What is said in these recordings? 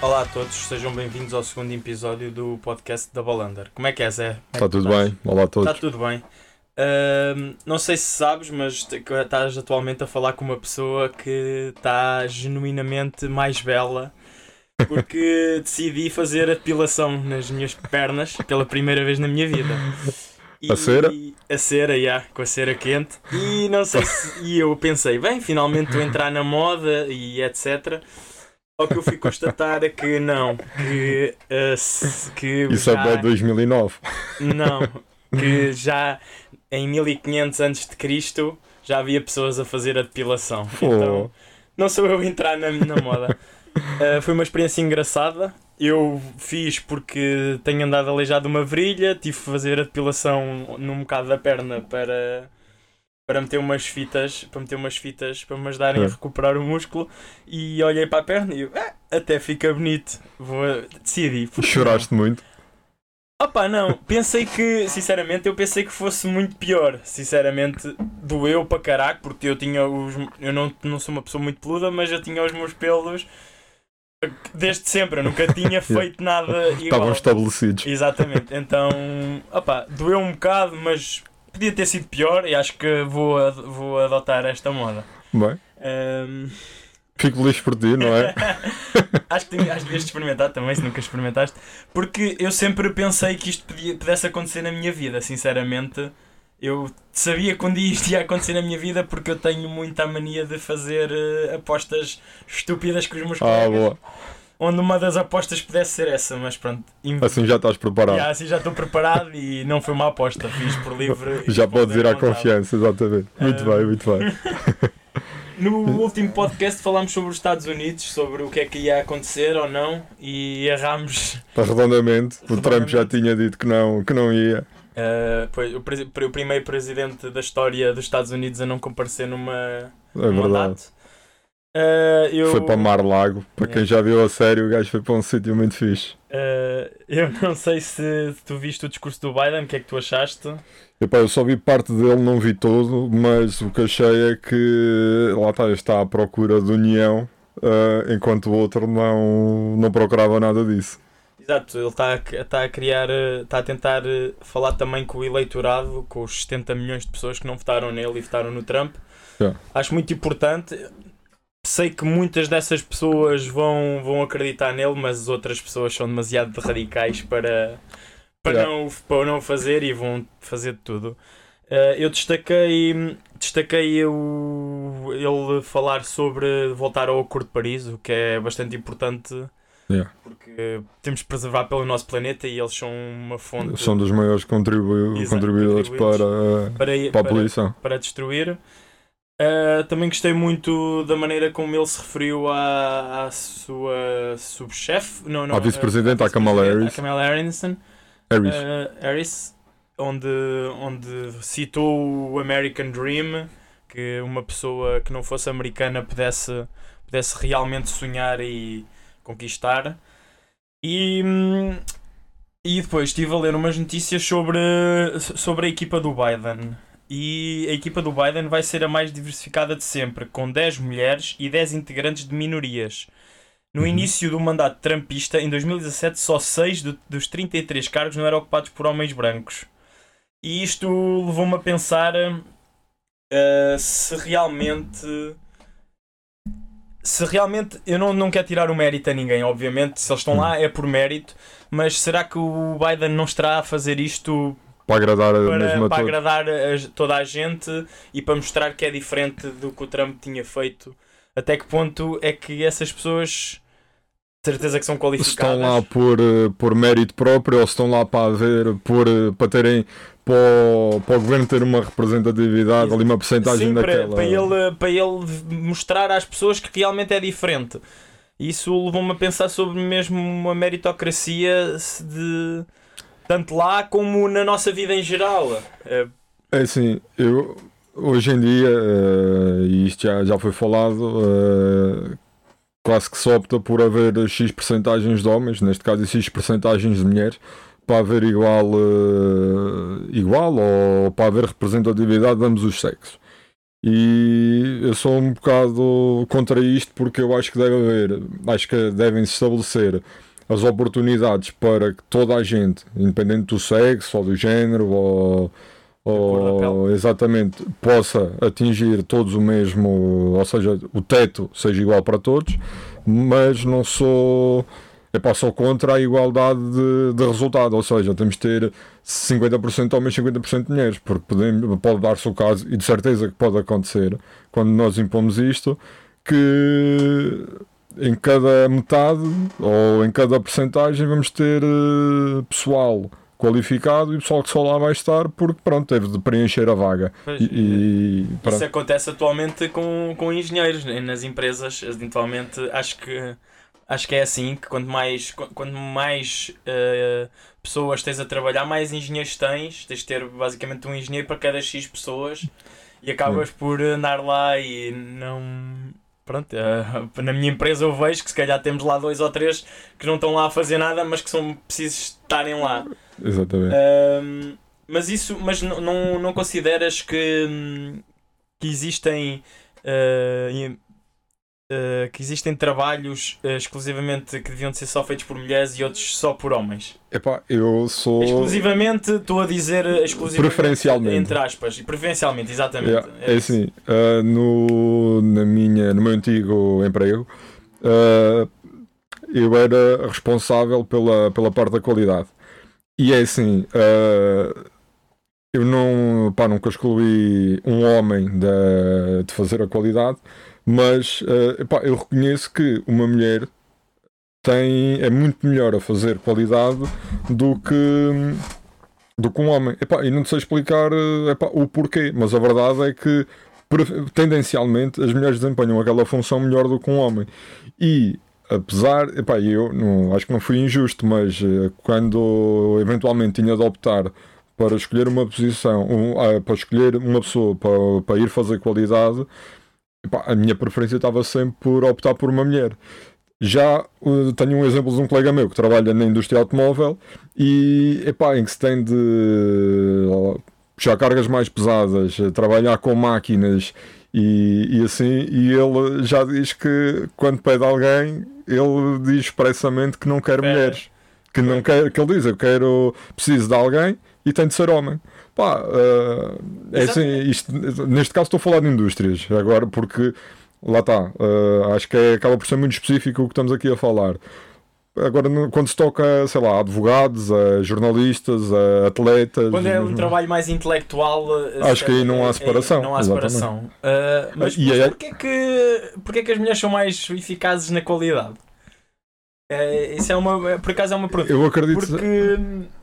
Olá a todos, sejam bem-vindos ao segundo episódio do podcast da Balander. Como é que é, Zé? Está tudo bem? Olá a todos. Está tudo bem. Ahm, não sei se sabes, mas estás atualmente a falar com uma pessoa que está genuinamente mais bela porque decidi fazer a depilação nas minhas pernas pela primeira vez na minha vida. A cera? A cera, já, com a cera quente. E não sei se. E eu pensei, bem, finalmente a entrar na moda e etc. Só que eu fui constatar é que não, que, se- que Isso é já- bem 2009. não, que já em 1500 antes de Cristo já havia pessoas a fazer a depilação. Então, não sou eu a entrar na, na moda. Uh, foi uma experiência engraçada. Eu fiz porque tenho andado aleijado de uma virilha, tive que fazer a depilação num bocado da perna para para meter umas fitas, para meter umas fitas para me ajudarem a recuperar o músculo e olhei para a perna e eu, "Ah, até fica bonito. Vou decidi. porque não?" Choraste muito. Opa, não, pensei que, sinceramente, eu pensei que fosse muito pior. Sinceramente, doeu para caraco, porque eu tinha os. Eu não, não sou uma pessoa muito peluda, mas eu tinha os meus pelos desde sempre. Eu nunca tinha feito nada Estavam igual. estabelecidos. Exatamente, então, opa, doeu um bocado, mas podia ter sido pior e acho que vou, ad- vou adotar esta moda. Bem, Ahm, fico feliz por ti, não é? acho que tenho- acho que devias experimentar também, se nunca experimentaste, porque eu sempre pensei que isto podia, pudesse acontecer na minha vida, sinceramente. Eu sabia que um dia isto ia acontecer na minha vida porque eu tenho muita mania de fazer eh, apostas estúpidas com os meus Ah, colegas, boa. Onde uma das apostas pudesse ser essa, mas pronto. inv- Assim já estás preparado. Já, assim já estou preparado e não foi uma aposta, fiz por livre. Já podes ir à confiança, exatamente. Muito Ah. bem, muito bem. No último podcast falámos sobre os Estados Unidos, sobre o que é que ia acontecer ou não, e errámos. Redondamente, o Trump já Redondamente. tinha dito que não, que não ia. Uh, pois, o, presi- o primeiro presidente da história dos Estados Unidos a não comparecer numa, É num mandato. Uh, eu, Foi para Mar-Lago. Para quem É. já viu a série, o gajo foi para um sítio muito fixe. uh, eu não sei se tu viste o discurso do Biden, o que é que tu achaste? Epá, eu só vi parte dele, não vi todo, mas o que achei é que lá está, está à procura de união, eh, enquanto o outro não, não procurava nada disso. Exato, ele está a, está a criar, uh, está a tentar uh, falar também com o eleitorado, com os 70 milhões de pessoas que não votaram nele e votaram no Trump. Acho muito importante. Sei que muitas dessas pessoas vão, vão acreditar nele, mas as outras pessoas são demasiado radicais para, para, Yeah. não, para não fazer e vão fazer de tudo. Uh, eu destaquei, destaquei o, ele falar sobre voltar ao Acordo de Paris, o que é bastante importante Yeah. porque temos de preservar pelo nosso planeta e eles são uma fonte São dos maiores contribu Exato, contribuidores contribuintes. para, para, para a para, poluição. para destruir. Uh, também gostei muito da maneira como ele se referiu à, à sua subchefe, não, não, À vice-presidente, à à Kamala Harris. à Kamala Harrison, Harris. uh, Harris, onde, onde citou o American Dream, que uma pessoa que não fosse americana pudesse, pudesse realmente sonhar e conquistar. E, hum, e depois estive a ler umas notícias sobre, sobre a equipa do Biden. E a equipa do Biden vai ser a mais diversificada de sempre, com 10 mulheres e 10 integrantes de minorias. No Uhum. início do mandato trumpista, em 2017, só 6 do- dos 33 cargos não eram ocupados por homens brancos. E isto levou-me a pensar eh, se realmente. Se realmente. Eu não, não quero tirar o mérito a ninguém, obviamente. Se eles estão lá é por mérito. Mas será que o Biden não estará a fazer isto Para agradar a para, mesma para agradar a- toda a gente e para mostrar que é diferente do que o Trump tinha feito. Até que ponto é que essas pessoas, de certeza que são qualificadas, estão lá por, eh, por mérito próprio ou estão lá para haver, por, eh, para terem para o, para o governo ter uma representatividade, ali uma porcentagem daquela. para, ele, para ele mostrar às pessoas que realmente é diferente. Isso levou-me a pensar sobre mesmo uma meritocracia de tanto lá como na nossa vida em geral. Eh, É assim, eu hoje em dia, eh, e isto já, já foi falado, eh, quase que se opta por haver X percentagens de homens, neste caso e X percentagens de mulheres, para haver igual, eh, igual ou para haver representatividade de ambos os sexos. E eu sou um bocado contra isto porque eu acho que deve haver, acho que devem se estabelecer as oportunidades para que toda a gente, independente do sexo ou do género ou, ou exatamente possa atingir todos o mesmo, ou seja, o teto seja igual para todos, mas não sou Epá, sou contra a igualdade de, de, resultado, ou seja, temos de ter 50% homens e 50% de mulheres, porque podemos, pode dar-se o caso, e de certeza que pode acontecer, quando nós impomos isto, que em cada metade ou em cada porcentagem vamos ter uh, pessoal qualificado e o pessoal que só lá vai estar porque pronto, teve de preencher a vaga. Pois, e, e Isso acontece atualmente com, com engenheiros nas empresas, eventualmente acho que acho que é assim que quanto mais, quanto mais uh, pessoas tens a trabalhar, mais engenheiros tens. Tens de ter basicamente um engenheiro para cada X pessoas e acabas por andar lá e não. Pronto, uh, na minha empresa eu vejo que se calhar temos lá dois ou três que não estão lá a fazer nada, mas que são precisos estarem lá. Exatamente. Uh, mas isso, mas não, não consideras que, que existem uh, uh, que existem trabalhos uh, exclusivamente que deviam ser só feitos por mulheres e outros só por homens? Epá, eu sou. Exclusivamente, estou a dizer exclusivamente. Preferencialmente. Entre aspas. Preferencialmente, exatamente. Yeah, é, é assim, uh, no, na minha, no meu antigo emprego, eu era responsável pela, pela parte da qualidade. E é assim. eu não, pá, nunca excluí um homem de, de fazer a qualidade, mas uh, epá, eu reconheço que uma mulher tem, é muito melhor a fazer qualidade do que, do que um homem. Epá, e não sei explicar eh, epá, o porquê, mas a verdade é que tendencialmente as mulheres desempenham aquela função melhor do que um homem. E apesar, epá, eu não, acho que não fui injusto, mas uh, quando eventualmente tinha de optar para escolher uma posição, um, uh, para escolher uma pessoa para, para ir fazer qualidade, epá, a minha preferência estava sempre por optar por uma mulher. Já uh, tenho um exemplo de um colega meu que trabalha na indústria automóvel e epá, em que se tem de uh, puxar cargas mais pesadas, uh, trabalhar com máquinas e, e, assim, e ele já diz que quando pede alguém, ele diz expressamente que não quer é. mulheres. Que não quer, que ele diz, eu quero, preciso de alguém e tem de ser homem. Pá, uh, é assim, isto, neste caso estou a falar de indústrias, agora porque lá está, uh, acho que é, acaba por ser muito específico o que estamos aqui a falar. Agora, quando se toca, sei lá, a advogados, a jornalistas, a atletas. Quando é um trabalho mais intelectual. Acho que aí não há separação. É, não há separação. Uh, mas, mas é... porquê, que, porquê que as mulheres são mais eficazes na qualidade? É, isso é uma. Por acaso é uma pergunta. Eu acredito. Porque.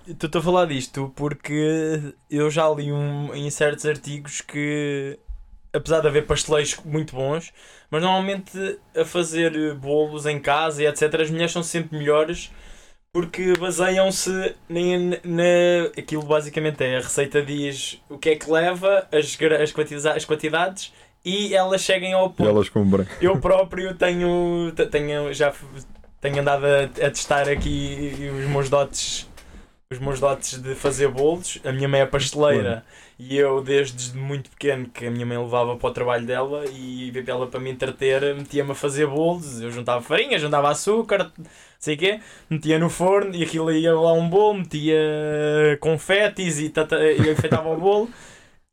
Estou a falar disto porque eu já li um, em certos artigos que. Apesar de haver pasteleiros muito bons, mas normalmente a fazer bolos em casa e etc., as mulheres são sempre melhores porque baseiam-se na, aquilo basicamente é a receita diz o que é que leva, as, as, quantidades, as quantidades e elas cheguem ao ponto. E elas comprem. Eu próprio tenho, tenho já tenho andado a, a, testar aqui os meus dotes os meus dotes de fazer bolos. A minha mãe é pasteleira e eu desde muito pequeno que a minha mãe levava para o trabalho dela e ela para me entreter metia-me a fazer bolos. Eu juntava farinha, juntava açúcar sei o quê, metia no forno e aquilo ia lá um bolo, metia confetes e, tata, e enfeitava o bolo.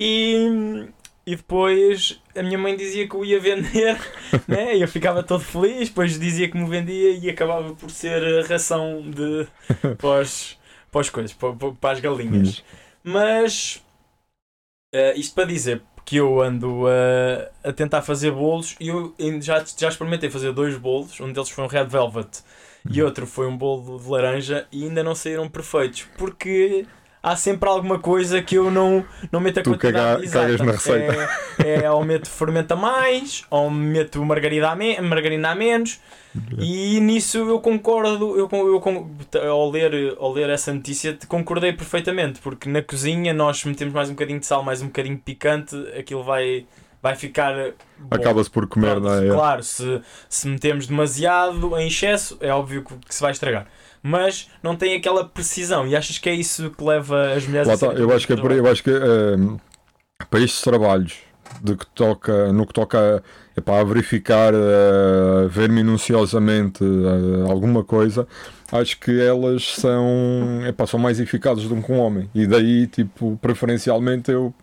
E e depois a minha mãe dizia que o ia vender, né? E eu ficava todo feliz, depois dizia que me vendia e acabava por ser ração de pós, pós coisas, para, as galinhas. Hum. Mas uh, isto para dizer que eu ando a, a tentar fazer bolos e eu já, já experimentei fazer dois bolos, um deles foi um Red Velvet e hum. outro foi um bolo de laranja e ainda não saíram perfeitos porque há sempre alguma coisa que eu não, não meto a tu quantidade caga, cagas na receita. É, é, ou meto fermento a mais, ou meto margarina a, me, margarina a menos. E nisso eu concordo, eu, eu, ao, ler, ao ler essa notícia concordei perfeitamente, porque na cozinha nós metemos mais um bocadinho de sal, mais um bocadinho de picante, aquilo vai, vai ficar. Acaba-se por comer, Pronto, não é? Claro, se, se metemos demasiado em excesso, é óbvio que, que se vai estragar mas não tem aquela precisão. E achas que é isso que leva as mulheres Lá a tá, eu acho que é por eu acho que uh, para estes trabalhos de que toca, no que toca epá, a verificar, a ver minuciosamente alguma coisa, acho que elas são, epá, são mais eficazes do que um homem. E daí, tipo, preferencialmente eu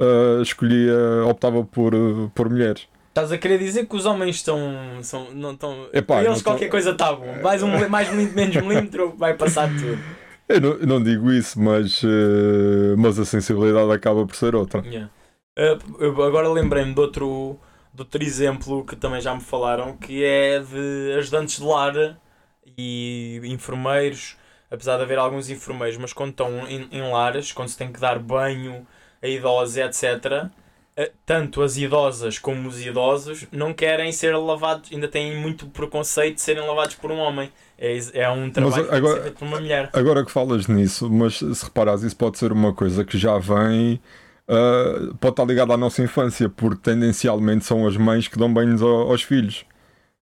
uh, escolhia, optava por, por mulheres. Estás a querer dizer que os homens estão. São, não estão. Epá, eles qualquer tô- coisa está bom. Mais um mais milímetro, menos milímetro, vai passar tudo. Eu não, não digo isso, mas, uh, mas a sensibilidade acaba por ser outra. Yeah. Uh, agora lembrei-me de outro, de outro exemplo que também já me falaram, que é de ajudantes de lar e enfermeiros, apesar de haver alguns enfermeiros, mas quando estão em, em lares, quando se tem que dar banho a idosos, etc., eh, tanto as idosas como os idosos não querem ser lavados, ainda têm muito preconceito de serem lavados por um homem. É, é um trabalho que que agora- ser feito por uma mulher. Agora que falas nisso, mas se reparares, isso pode ser uma coisa que já vem. uh, pode estar ligado à nossa infância, porque tendencialmente são as mães que dão banhos ao- aos filhos.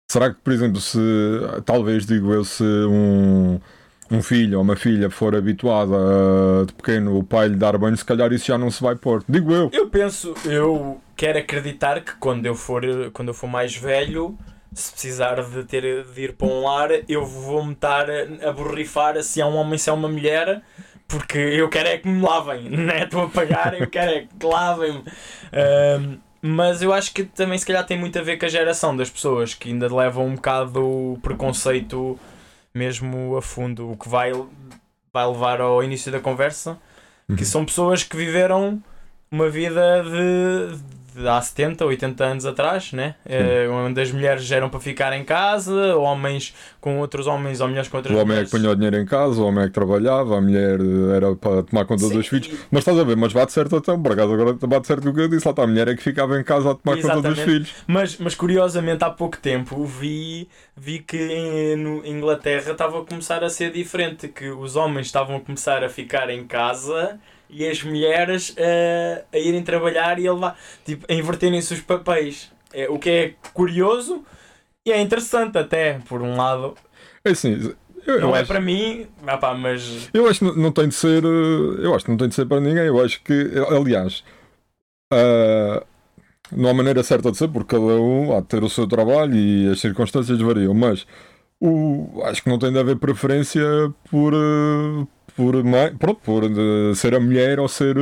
Será que, por exemplo, se talvez digo eu, se um, um filho ou uma filha for habituada a, de pequeno o pai lhe dar banho, se calhar isso já não se vai pôr. Digo eu. Eu penso, eu quero acreditar que quando eu for, quando eu for mais velho, se precisar de ter de ir para um lar, eu vou-me estar a borrifar se é um homem, se é uma mulher, porque eu quero é que me lavem, não é? Estou a pagar, eu quero é que lavem-me. Ahm, mas eu acho que também se calhar tem muito a ver com a geração das pessoas que ainda levam um bocado o preconceito mesmo a fundo, o que vai, vai levar ao início da conversa, que Uhum. são pessoas que viveram uma vida de, de há 70, 80 anos atrás, né? Eh, onde as mulheres eram para ficar em casa, homens com outros homens ou mulheres com outras O homem é que mulheres. punha o dinheiro em casa, o homem é que trabalhava, a mulher era para tomar conta Sim, dos filhos. Mas estás a ver, mas bate certo então, por acaso agora bate certo o que eu disse, lá está, a mulher é que ficava em casa a tomar conta dos Exatamente. filhos. Mas, mas curiosamente há pouco tempo vi, vi que em no Inglaterra estava a começar a ser diferente, que os homens estavam a começar a ficar em casa e as mulheres eh, a irem trabalhar e a levar, tipo, a inverterem-se os papéis. É, o que é curioso e é interessante até, por um lado. É assim, eu, eu Não é acho, para mim, ah pá, mas eu acho que não, tem de ser, eh, eu acho que não tem de ser para ninguém, eu acho que, aliás, ah, não há maneira certa de ser, porque cada um há de ter o seu trabalho e as circunstâncias variam, mas o, acho que não tem de haver preferência por, eh, por, mãe- pronto, por ser a mulher ou ser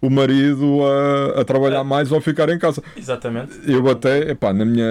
o marido a, a trabalhar mais ou ficar em casa. exatamente. Eu até, epá, na minha,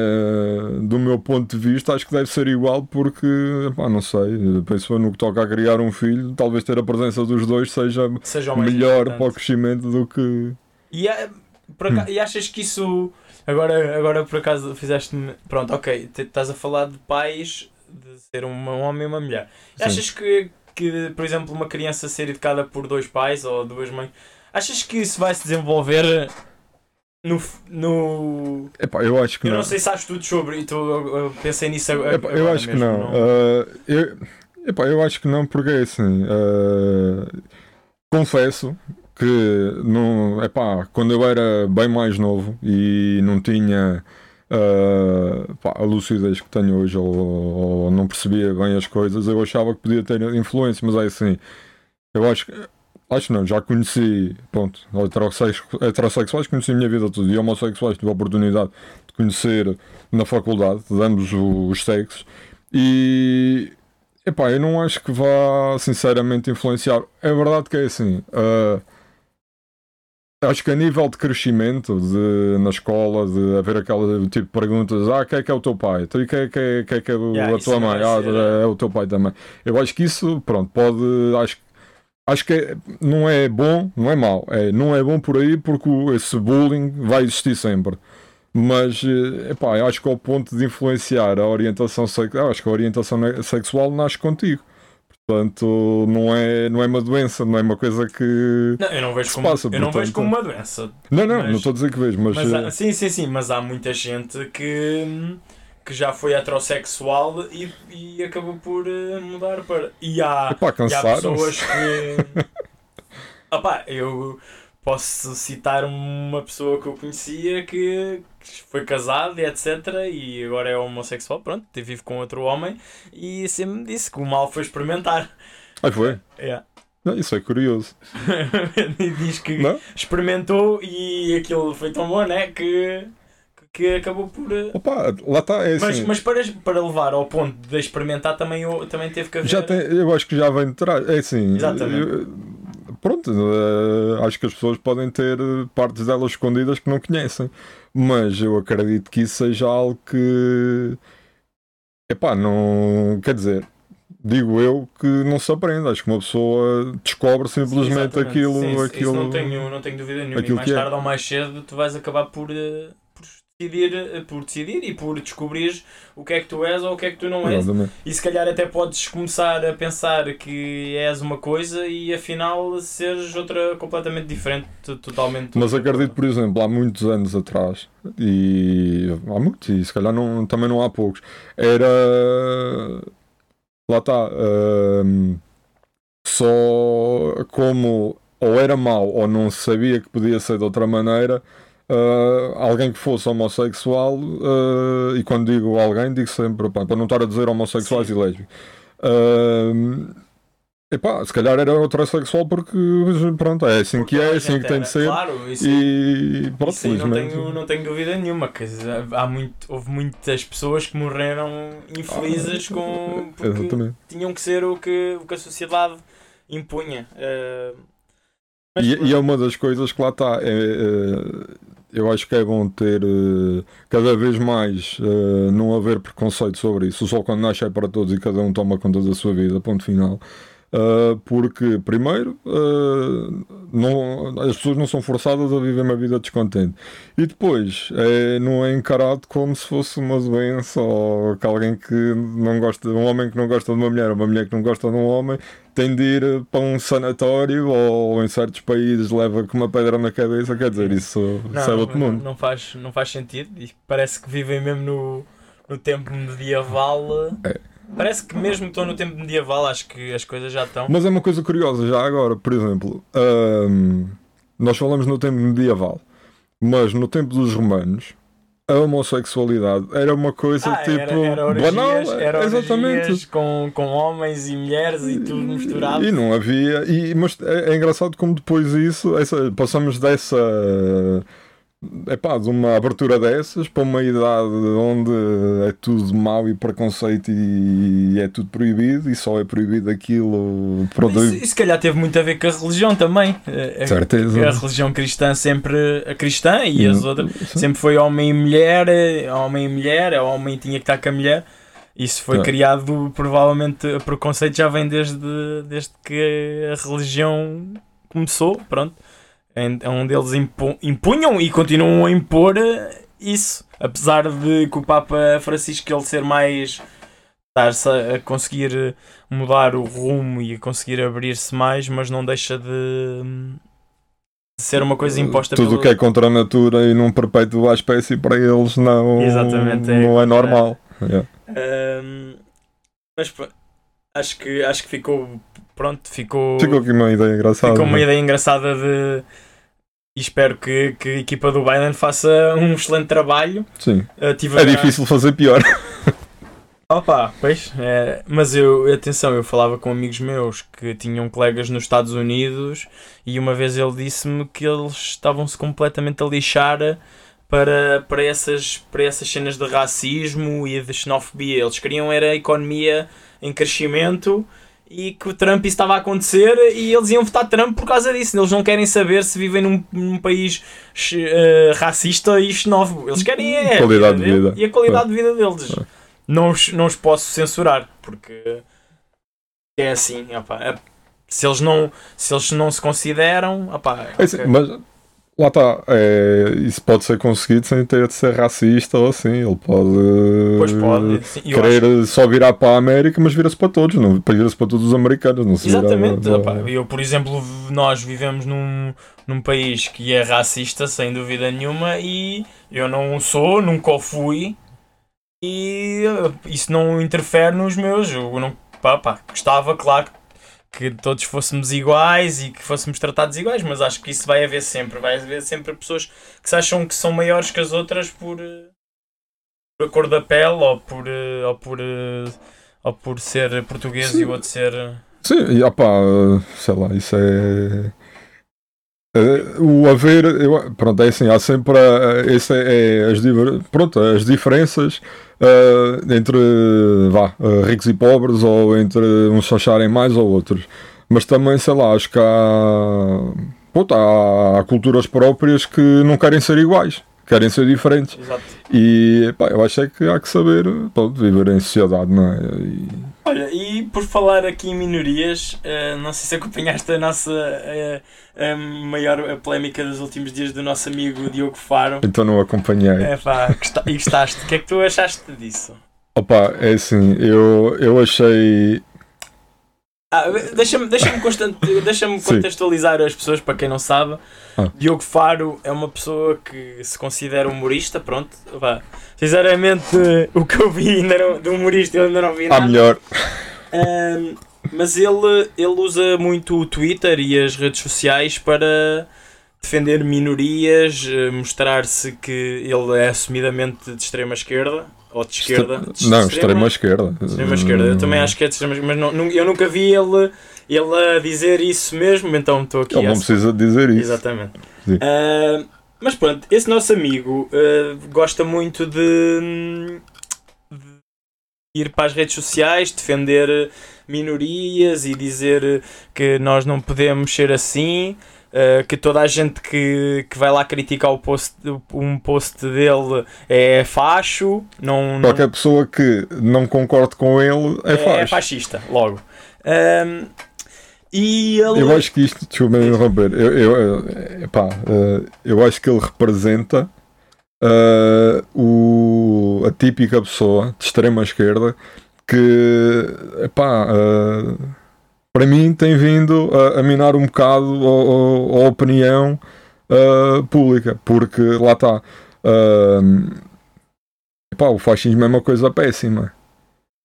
do meu ponto de vista, acho que deve ser igual porque, epá, não sei, penso no que toca a criar um filho, talvez ter a presença dos dois seja Seja melhor importante. para o crescimento do que... E, é- por aca- e achas que isso. Agora, agora por acaso fizeste-me. Pronto, ok. Estás a falar de pais, de ser um homem e uma mulher. Sim. achas que, que, por exemplo, uma criança ser educada por dois pais ou duas mães. Achas que isso vai se desenvolver no. no... Epá, eu acho que Eu não. não sei se sabes tudo sobre. E tu, eu, eu pensei nisso agora. Epá, eu acho que mesmo, não. Ah, eu, epá, eu acho que não, porque é assim. ah, confesso que não, epá, quando eu era bem mais novo e não tinha ah, pá, a lucidez que tenho hoje ou, ou não percebia bem as coisas, eu achava que podia ter influência, mas é assim. Eu acho que. Acho não, já conheci, pronto, heterossexuais, conheci a minha vida toda e homossexuais tive a oportunidade de conhecer na faculdade, de ambos os sexos, e epá, eu não acho que vá sinceramente influenciar. É verdade que é assim. ah, acho que a nível de crescimento de, na escola, de haver aquele tipo de perguntas, ah, quem é que é o teu pai? Então, e quem é que é, quem é, que é o- Yeah, a tua vai mãe? Ah, é o teu pai também. Eu acho que isso, pronto, pode. Acho, acho que é- não é bom, não é mau. É, não é bom por aí porque esse bullying vai existir sempre. Mas, eh, epá, eu acho que ao ponto de influenciar a orientação sexual, acho que a orientação sexual nasce contigo. Portanto, não é, não é uma doença, não é uma coisa que. Não, eu não vejo como, passa, eu não vejo como uma doença. Não, não, Mas- não estou a dizer que vejo, mas. Mas eh, há- sim, sim, sim, mas há muita gente que, que já foi heterossexual e, e acabou por eh, mudar para. E há, epá, e há pessoas que. Opá, eu posso citar uma pessoa que eu conhecia que, foi casado e etc. E agora é homossexual, pronto, vive com outro homem e sempre me disse que o mal foi experimentar. Aí foi. É. Não, isso é curioso. Diz que Não? experimentou e aquilo foi tão bom, né? Que, que acabou por. eh, Opa, lá está, é Mas, assim. mas para, para levar ao ponto de experimentar também, também teve que haver. Já tem, eu acho que já vem de trás. É assim. Exatamente. eu- pronto, eh, acho que as pessoas podem ter eh, partes delas escondidas que não conhecem. Mas eu acredito que isso seja algo que. Epá, não. Quer dizer, digo eu que não se aprende. Acho que uma pessoa descobre Sim, simplesmente exatamente. aquilo. Sim, isso- aquilo... Isso não tenho, não tenho dúvida nenhuma. E mais é. tarde ou mais cedo tu vais acabar por, por, decidir, eh, por decidir e por descobrir o que é que tu és ou o que é que tu não és. Exatamente. E se calhar até podes começar a pensar que és uma coisa e afinal seres outra completamente diferente, totalmente. Mas acredito, por exemplo, há muitos anos atrás, e há muitos, e se calhar não, também não há poucos, era. Lá está. hum, só como ou era mau ou não se sabia que podia ser de outra maneira. Ah, alguém que fosse homossexual, ah, e quando digo alguém, digo sempre pá, para não estar a dizer homossexuais Sim. e lésbicos. Ah, epá, se calhar era heterossexual porque pronto, é assim Porque que é, é assim que tem era. de ser. Claro, isso, E pronto, isso não tenho, não tenho dúvida nenhuma. Que há muito, houve muitas pessoas que morreram infelizes com, porque Exatamente. tinham que ser o que, o que a sociedade impunha. Eh, mas E, e é uma das coisas que lá está. É, é, eu acho que é bom ter eh, cada vez mais eh, não haver preconceito sobre isso. O sol quando nasce é para todos e cada um toma conta da sua vida, ponto final. Uh, porque, primeiro, uh, não, as pessoas não são forçadas a viver uma vida descontente, e depois é, não é encarado como se fosse uma doença ou que alguém que não gosta, um homem que não gosta de uma mulher, ou uma mulher que não gosta de um homem, tem de ir para um sanatório ou em certos países leva com uma pedra na cabeça. Quer dizer, isso, isso é outro não, mundo. não faz, não faz sentido. E parece que vivem mesmo no, no tempo medieval. É. Parece que mesmo estou no tempo medieval, acho que as coisas já estão. Mas é uma coisa curiosa, já agora, por exemplo, hum, nós falamos no tempo medieval, mas no tempo dos romanos, a homossexualidade era uma coisa Ah, tipo era, era orgias, banal. era exatamente. com, com homens e mulheres e tudo misturado. E não havia. E, mas é, é engraçado como depois isso, essa, passamos dessa. Epá, de uma abertura dessas para uma idade onde é tudo mau e preconceito e é tudo proibido e só é proibido aquilo. Pronto, Isso, isso se calhar teve muito a ver com a religião também. A- a- certeza. A religião cristã sempre a cristã e as outras sim. sempre foi homem e mulher, eh, homem e mulher, o homem tinha que estar com a mulher. Isso foi É. criado, provavelmente, o preconceito já vem desde, desde que a religião começou, pronto. Onde eles impu- impunham e continuam a impor eh, isso. Apesar de que o Papa Francisco ele ser mais estar-se a conseguir mudar o rumo e a conseguir abrir-se mais, mas não deixa de, ser uma coisa imposta Tudo o pelo- que é contra a natura e não perpetua a espécie para eles não, Exatamente, é não é normal. Yeah. Ahm, mas acho que acho que ficou pronto, ficou, Ficou aqui uma ideia engraçada. ficou uma ideia engraçada de e espero que, que a equipa do Biden faça um excelente trabalho. Sim. Tive a É gra- difícil fazer pior. Opa, pois, é, mas eu, atenção, eu falava com amigos meus que tinham colegas nos Estados Unidos e uma vez ele disse-me que eles estavam-se completamente a lixar para, para, essas, para essas cenas de racismo e de xenofobia. Eles queriam era a economia em crescimento e que o Trump estava a acontecer e eles iam votar Trump por causa disso. Eles não querem saber se vivem num, num país eh, racista e xenófobo. Eles querem é a Qualidade de vida. e a qualidade de vida deles não os, não os posso censurar porque é assim opá, é- se eles não se eles não se consideram opá, É assim, ok. Mas lá está. é, isso pode ser conseguido sem ter de ser racista ou assim. Ele pode. pois pode sim, eu Querer só virar para a América, mas vira-se para todos, não vira-se para todos os americanos. Não se vira Exatamente, para- opá, eu por exemplo nós vivemos num, num país que é racista sem dúvida nenhuma e eu não sou, nunca o fui e eh, isso não interfere nos meus, eu não, pá, pá, gostava claro que todos fôssemos iguais e que fôssemos tratados iguais, mas acho que isso vai haver sempre, vai haver sempre pessoas que se acham que são maiores que as outras por, eh, por a cor da pele ou por, eh, ou por, eh, ou por ser português Sim. e o outro ser Sim, e opá, sei lá, isso é. É, O haver, eu- pronto, é assim, há sempre esse é, é as, pronto, as diferenças ah, entre vá, ah, ricos e pobres ou entre uns acharem mais ou outros. Mas também, sei lá, acho que há, pronto, há, há culturas próprias que não querem ser iguais, querem ser diferentes. Exato. E pá, eu acho é que há que saber pronto, viver em sociedade, não é? E- Olha, e por falar aqui em minorias, eh, não sei se acompanhaste a nossa eh, a maior polémica dos últimos dias do nosso amigo Diogo Faro. então não acompanhei. É pá, e gostaste. O que é que tu achaste disso? Opa, é assim, eu, eu achei. Ah, deixa-me deixa constant... deixa contextualizar as pessoas para quem não sabe. Ah. Diogo Faro é uma pessoa que se considera humorista, pronto. Vá. Sinceramente, o que eu vi ainda não, de humorista eu ainda não vi Ah, nada. melhor. Ahm, mas ele, ele usa muito o Twitter e as redes sociais para defender minorias, eh, mostrar-se que ele é assumidamente de extrema esquerda ou de esquerda. De Não, extrema esquerda. extrema esquerda. Eu também acho que é de extrema esquerda, mas não, eu nunca vi ele, ele a dizer isso mesmo, então estou aqui Ele não precisa dizer isso. Exatamente. Ah, mas pronto, esse nosso amigo ah, gosta muito de, de ir para as redes sociais, defender minorias e dizer que nós não podemos ser assim. ah, que toda a gente que, que vai lá criticar o post, um post dele é facho, não, não, Qualquer pessoa que não concorde com ele é, é, faz. fascista, logo. Ahm, e ele. Eu acho que isto, desculpa me interromper, eu, eu, eu, epá, eh, eu acho que ele representa eh, o, a típica pessoa de extrema esquerda que, epá, eh, para mim tem vindo a, a minar um bocado a, a- a opinião eh, pública, porque lá está. eh, epá, o fascismo é uma coisa péssima.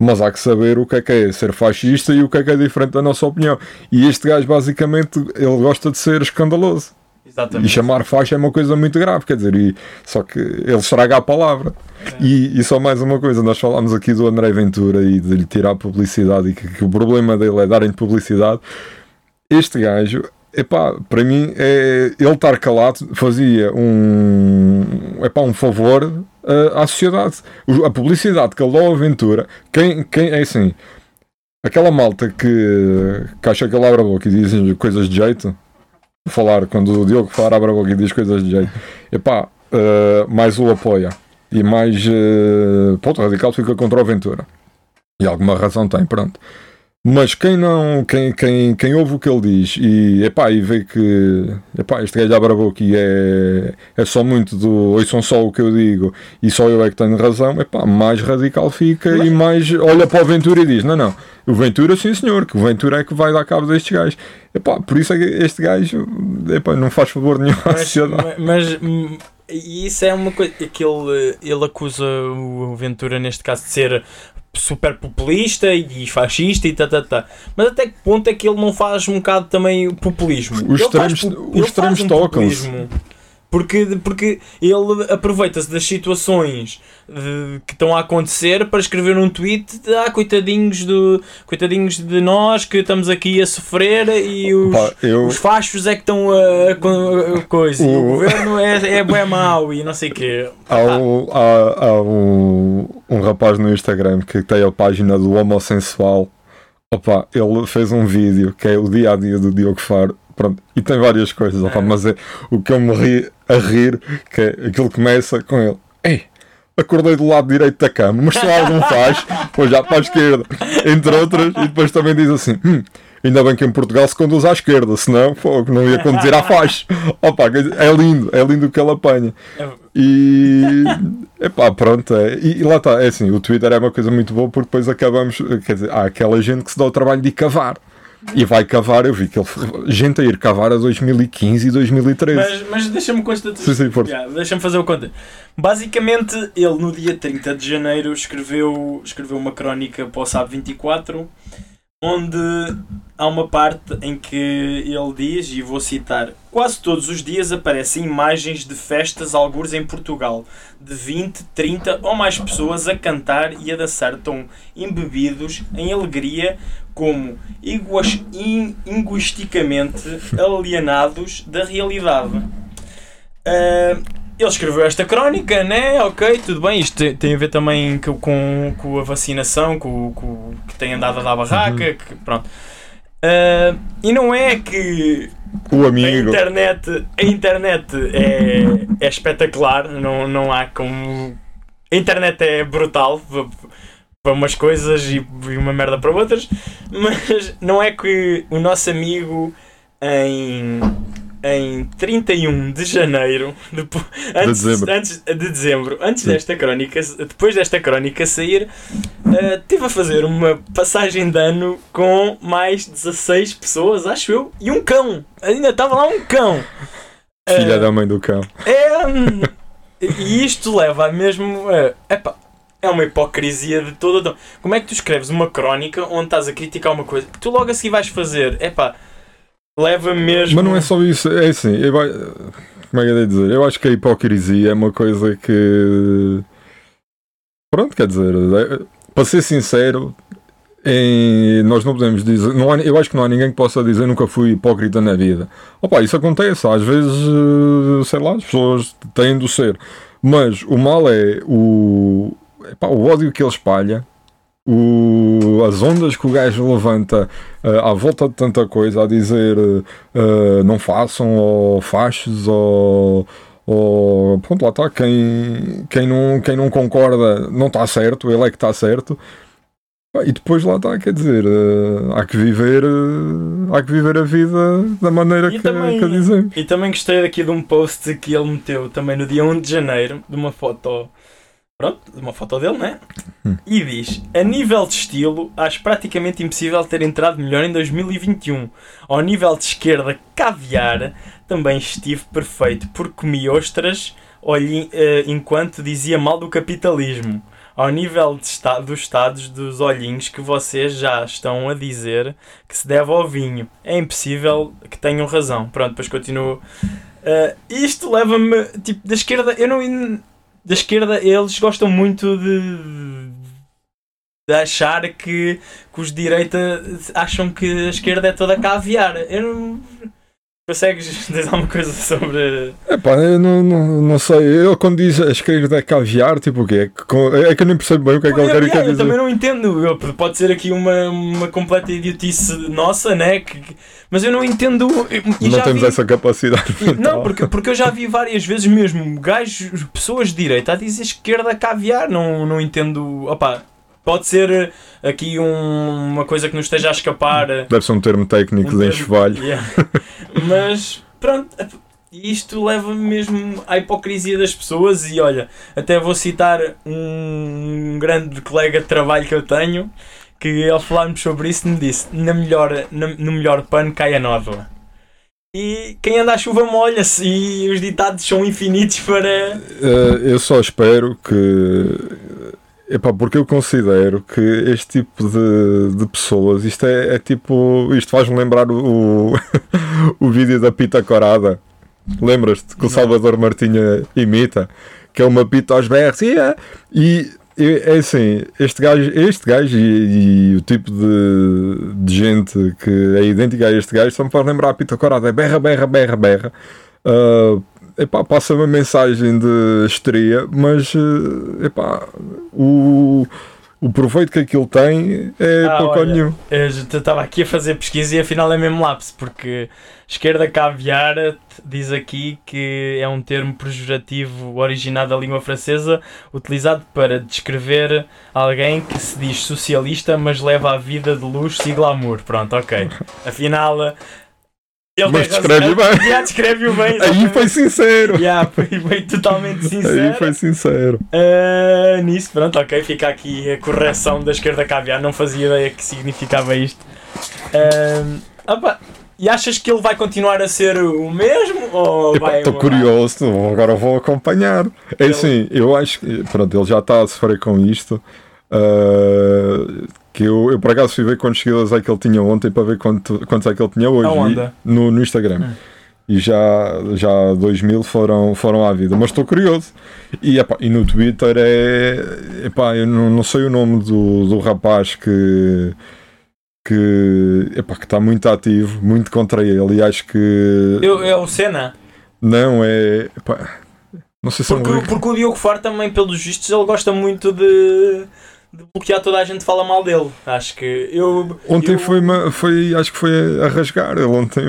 Mas há que saber o que é que é ser fascista e o que é que é diferente da nossa opinião. E este gajo, basicamente, ele gosta de ser escandaloso. E Exatamente. chamar faixa é uma coisa muito grave, quer dizer, e, só que ele estraga a palavra. E, e só mais uma coisa, nós falámos aqui do André Ventura e de lhe tirar publicidade e que, que o problema dele é darem publicidade. Este gajo, epá, para mim, é, ele estar calado fazia um, epá, um favor eh, à sociedade. A publicidade que ele dá ao Ventura, quem, quem é assim, aquela malta que, que acha que ele abre a boca e diz coisas de jeito, falar quando o Diogo Faro abre a boca e diz coisas de jeito, epá, eh, mais o apoia e mais uh, ponto radical fica contra o Ventura. E alguma razão tem, pronto. Mas quem não, quem, quem, quem ouve o que ele diz e, epá, e vê que epá, este gajo abre a boca e é, é só muito do ouçam só o que eu digo e só eu é que tenho razão, epá, mais radical fica Mas- e mais olha para o Ventura e diz: Não, não, o Ventura, sim senhor, que o Ventura é que vai dar cabo destes gajos. Epá, por isso é que este gajo epá, não faz favor nenhum à Mas, sociedade. mas, e isso é uma coisa que ele, ele acusa o Ventura, neste caso, de ser super populista e fascista e tá, tá, tá. Mas até que ponto é que ele não faz um bocado também o populismo? Os Ele faz extremos- pu- os faz extremos um tocam-se. Porque, porque ele aproveita-se das situações de- que estão a acontecer para escrever um tweet de ah, coitadinhos, do, coitadinhos de nós que estamos aqui a sofrer e os, Pá, eu, os fachos é que estão a, a- a coisa. O O- governo é, é bué mau e não sei o quê. Há, Ah, um, há, há um, um rapaz no Instagram que tem a página do Homosensual. Opa, ele fez um vídeo que é o dia a dia do Diogo Faro. Pronto, e tem várias coisas, opa, É. mas é o que eu me ri a rir, que é aquilo começa com ele. Ei, acordei do lado direito da cama, mas se algum faz, vou já para a esquerda. Entre outras, e depois também diz assim: "Hum, ainda bem que em Portugal se conduz à esquerda, senão fogo, não ia conduzir à faixa. Opa, é lindo, é lindo o que ele apanha. é- E epá, pronto, é. E, e lá está, é assim, o Twitter é uma coisa muito boa porque depois acabamos, quer dizer, há aquela gente que se dá o trabalho de cavar. E vai cavar, eu vi que ele, gente a ir cavar a 2015 e 2013. Mas, mas deixa-me constatar. Sim, sim. Yeah, deixa-me fazer o conta. Basicamente, ele no dia 30 de janeiro escreveu, escreveu uma crónica para o SAB 24 onde há uma parte em que ele diz, e vou citar: Quase todos os dias aparecem imagens de festas, algures em Portugal, de 20, 30 ou mais pessoas a cantar e a dançar tão embebidos em alegria como linguisticamente alienados da realidade. Uh, ele escreveu esta crónica, né? Ok, tudo bem. Isto tem, a ver também com, com a vacinação, com, com que tem andado a dar barraca. Uhum. Que, pronto. Uh, e não é que o amigo. A internet, a internet é, é espetacular, não, não há como. A internet é brutal para umas coisas e uma merda para outras, mas não é que o nosso amigo em em 31 de janeiro, depois, antes, de dezembro, antes, de, dezembro, antes desta crónica, depois desta crónica sair, uh, tive a fazer uma passagem de ano com mais 16 pessoas, acho eu, e um cão. Ainda estava lá um cão. Filha uh, da mãe do cão. É, hum, e isto leva a mesmo. Uh, epá, é uma hipocrisia de toda. Como é que tu escreves uma crónica onde estás a criticar uma coisa que tu logo a seguir vais fazer? Epá leva mesmo. Mas não é só isso, é assim, eu, como é que eu devo dizer? Eu acho que a hipocrisia é uma coisa que. Pronto, quer dizer, é, para ser sincero, em, nós não podemos dizer. Não há, eu acho que não há ninguém que possa dizer nunca fui hipócrita na vida. Opa, isso acontece, às vezes, sei lá, as pessoas têm de ser. Mas o mal é o, epá, o ódio que ele espalha o, as ondas que o gajo levanta uh, à volta de tanta coisa, a dizer uh, não façam, ou fachos, ou, ou pronto, lá está, quem, quem, não, quem não concorda não está certo, ele é que está certo. E depois lá está, quer dizer, uh, há que viver uh, há que viver a vida da maneira que, também, que dizemos. E também gostei aqui de um post que ele meteu também no dia 1 de janeiro, de uma foto Pronto, uma foto dele, né? Hum. E diz: A nível de estilo, acho praticamente impossível ter entrado melhor em 2021. Ao nível de esquerda, caviar, também estive perfeito, porque comi ostras olhe, uh, enquanto dizia mal do capitalismo. Ao nível esta dos estados dos olhinhos que vocês já estão a dizer que se deve ao vinho. É impossível que tenham razão. Pronto, depois continuo. Uh, isto leva-me, tipo, da esquerda, eu não da esquerda eles gostam muito de, de achar que, que os de direita acham que a esquerda é toda caviar. Eu não. Consegues dizer alguma coisa sobre. É pá, eu não, não, não sei. Eu quando diz a esquerda é caviar, tipo o quê? É que eu nem percebo bem o que é que ele quer dizer. Eu também não entendo. Eu, pode ser aqui uma, uma completa idiotice nossa, né? Que, mas eu não entendo. não temos vi... essa capacidade. Não, porque, porque eu já vi várias vezes mesmo gajos, pessoas de direita a dizer esquerda caviar. Não, não entendo. Opá, Pode ser aqui um, uma coisa que nos esteja a escapar. Deve ser um termo técnico um de enxovalho. Yeah. Mas pronto, isto leva mesmo à hipocrisia das pessoas. E olha, até vou citar um grande colega de trabalho que eu tenho que ao falarmos sobre isso me disse: na melhor, na, no melhor pano cai a nódoa. E quem anda à chuva molha-se e os ditados são infinitos para. Eu só espero que Epá, porque eu considero que este tipo de, de pessoas, isto é, é tipo. Isto faz-me lembrar o, o vídeo da Pita Corada. Lembras-te que o Salvador Martinha imita? Que é uma pita aos berros. Yeah. E é assim, este gajo, este gajo e, e o tipo de, de, gente que é idêntica a este gajo só me faz lembrar a Pita Corada. É berra, berra, berra, berra. Uh, epá, passa uma mensagem de estreia, mas eh, epá, o, o proveito que aquilo tem é ah, pouco olha, nenhum. Eu estava aqui a fazer pesquisa e afinal é mesmo lápis, porque esquerda caviar diz aqui que é um termo pejorativo originado da língua francesa, utilizado para descrever alguém que se diz socialista, mas leva a vida de luxo e glamour. Pronto, ok. Afinal, ele Mas descreve bem. Já descreve bem. Aí foi sincero. Já, foi, foi totalmente sincero. Aí foi sincero. Uh, nisso, pronto, ok. Fica aqui a correção da esquerda caviar. Não fazia ideia que significava isto. Uh, opa, e achas que ele vai continuar a ser o mesmo? Estou curioso, agora vou acompanhar. É ele... assim, eu acho que pronto, ele já está a sofrer com isto. Uh, Que eu, eu por acaso fui ver quantos seguidores é que ele tinha ontem para ver quanto, quantos é que ele tinha hoje no, no Instagram. Hum. E já, já 2 mil foram, foram à vida. Mas estou curioso. E, epá, e no Twitter é. Epá, eu não, não sei o nome do, do rapaz que. Que epá, que está muito ativo, muito contra ele. E acho que. Eu, é o Senna. Não, é. epá, não sei se é um Porque, porque o Diogo Faro também, pelos vistos, ele gosta muito de, de bloquear toda a gente fala mal dele. Acho que eu. Ontem eu- foi, uma, foi, acho que foi a rasgar. Ele ontem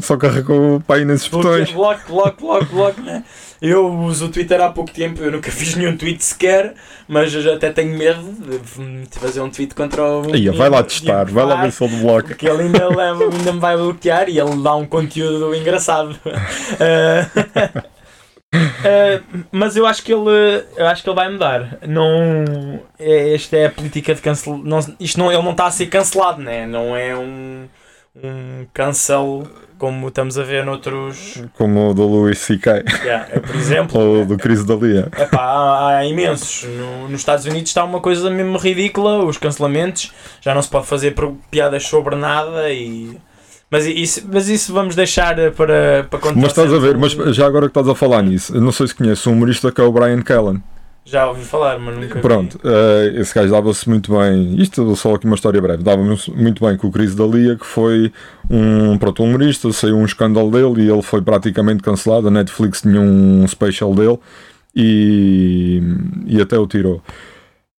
só carregou o pai nesses botões. Bloco, bloco, bloco, bloco, né? Eu uso o Twitter há pouco tempo, eu nunca fiz nenhum tweet sequer, mas até tenho medo de fazer um tweet contra o. Aí, vai lá testar, vai lá ver se ele bloca. Porque ele ainda, leva, ainda me vai bloquear e ele dá um conteúdo engraçado. Eh, mas eu acho que ele eu acho que ele vai mudar. Não, é, esta é a política de cancel. Não, isto não, ele não está a ser cancelado, né? não é um, um cancel como estamos a ver noutros. Como o do Luís C.K. Yeah, é, por exemplo. ou do Cris Dalia. Epá, há, há imensos. No- nos Estados Unidos está uma coisa mesmo ridícula, os cancelamentos. Já não se pode fazer piadas sobre nada e. Mas isso, mas isso vamos deixar para, para quando Mas estás a ver, mas já agora que estás a falar nisso, não sei se conheces um humorista que é o Brian Callen. Já ouvi falar, mas nunca vi. Pronto, eh, esse gajo dava-se muito bem. Isto só aqui uma história breve. Dava-se muito bem com o Cris Dalia, que foi um, pronto, um humorista. Saiu um escândalo dele e ele foi praticamente cancelado. A Netflix tinha um special dele e, e até o tirou.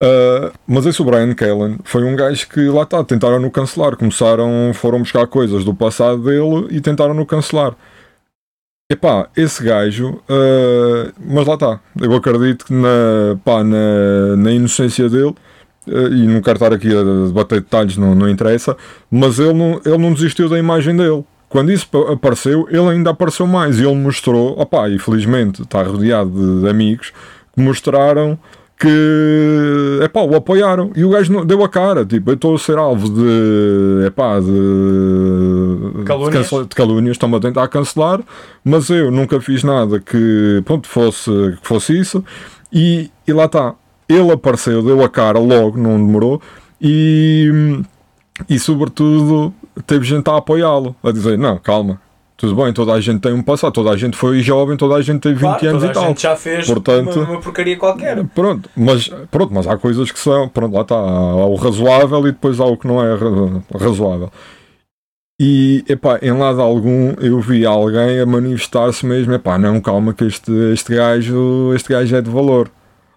Uh, mas esse o Brian Callen foi um gajo que lá está, tentaram no cancelar, começaram, foram buscar coisas do passado dele e tentaram no cancelar. Epá, esse gajo, uh, mas lá está, eu acredito que na, pá, na, na inocência dele, uh, e não quero estar aqui a debater detalhes, não, não interessa, mas ele não, ele não desistiu da imagem dele. Quando isso pa- apareceu, ele ainda apareceu mais e ele mostrou, opá, e felizmente está rodeado de, de amigos que mostraram que epá, o apoiaram e o gajo deu a cara, tipo, eu estou a ser alvo de epá, de Calúnias. de calúnias, estão-me a tentar cancelar, mas eu nunca fiz nada que pronto, fosse, que fosse isso e, e lá está, ele apareceu, deu a cara logo, não demorou e, e sobretudo teve gente a apoiá-lo, a dizer, não, calma. Tudo bem, toda a gente tem um passado, toda a gente foi jovem, toda a gente teve 20 Claro, anos toda e tal. a gente já fez Portanto- uma, uma porcaria qualquer. Pronto, mas, pronto, mas há coisas que são, pronto, lá está, há o razoável e depois há o que não é ra- razoável. E, epá, em lado algum eu vi alguém a manifestar-se mesmo, epá, não, calma que este, este gajo, este gajo é de valor.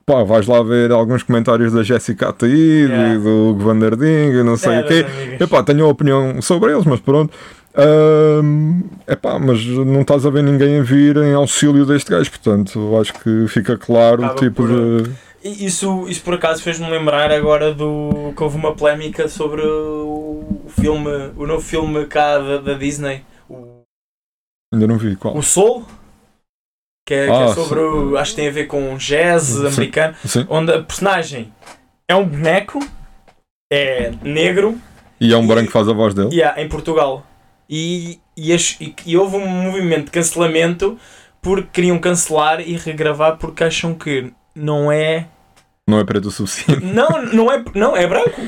Pá, vais lá ver alguns comentários da Jéssica Ataíde Yeah. e do Hugo Van der Ding e não sei É, o quê. Epá, tenho a opinião sobre eles, mas pronto. Ahm, epá, mas não estás a ver ninguém a vir em auxílio deste gajo, portanto, acho que fica claro o tipo por- de. Isso, isso por acaso fez-me lembrar agora do que houve uma polémica sobre o, filme, o novo filme cá da, da Disney, o, Ainda não vi qual. o Soul, que é, que é Ah, sobre, o- acho que tem a ver com jazz Sim. americano, Sim. onde a personagem é um boneco, é negro, E é um branco que faz a voz dele. e há em Portugal. E, e, e- e houve um movimento de cancelamento porque queriam cancelar e regravar porque acham que não é. Não é preto o suficiente. Não, não é, não, é branco.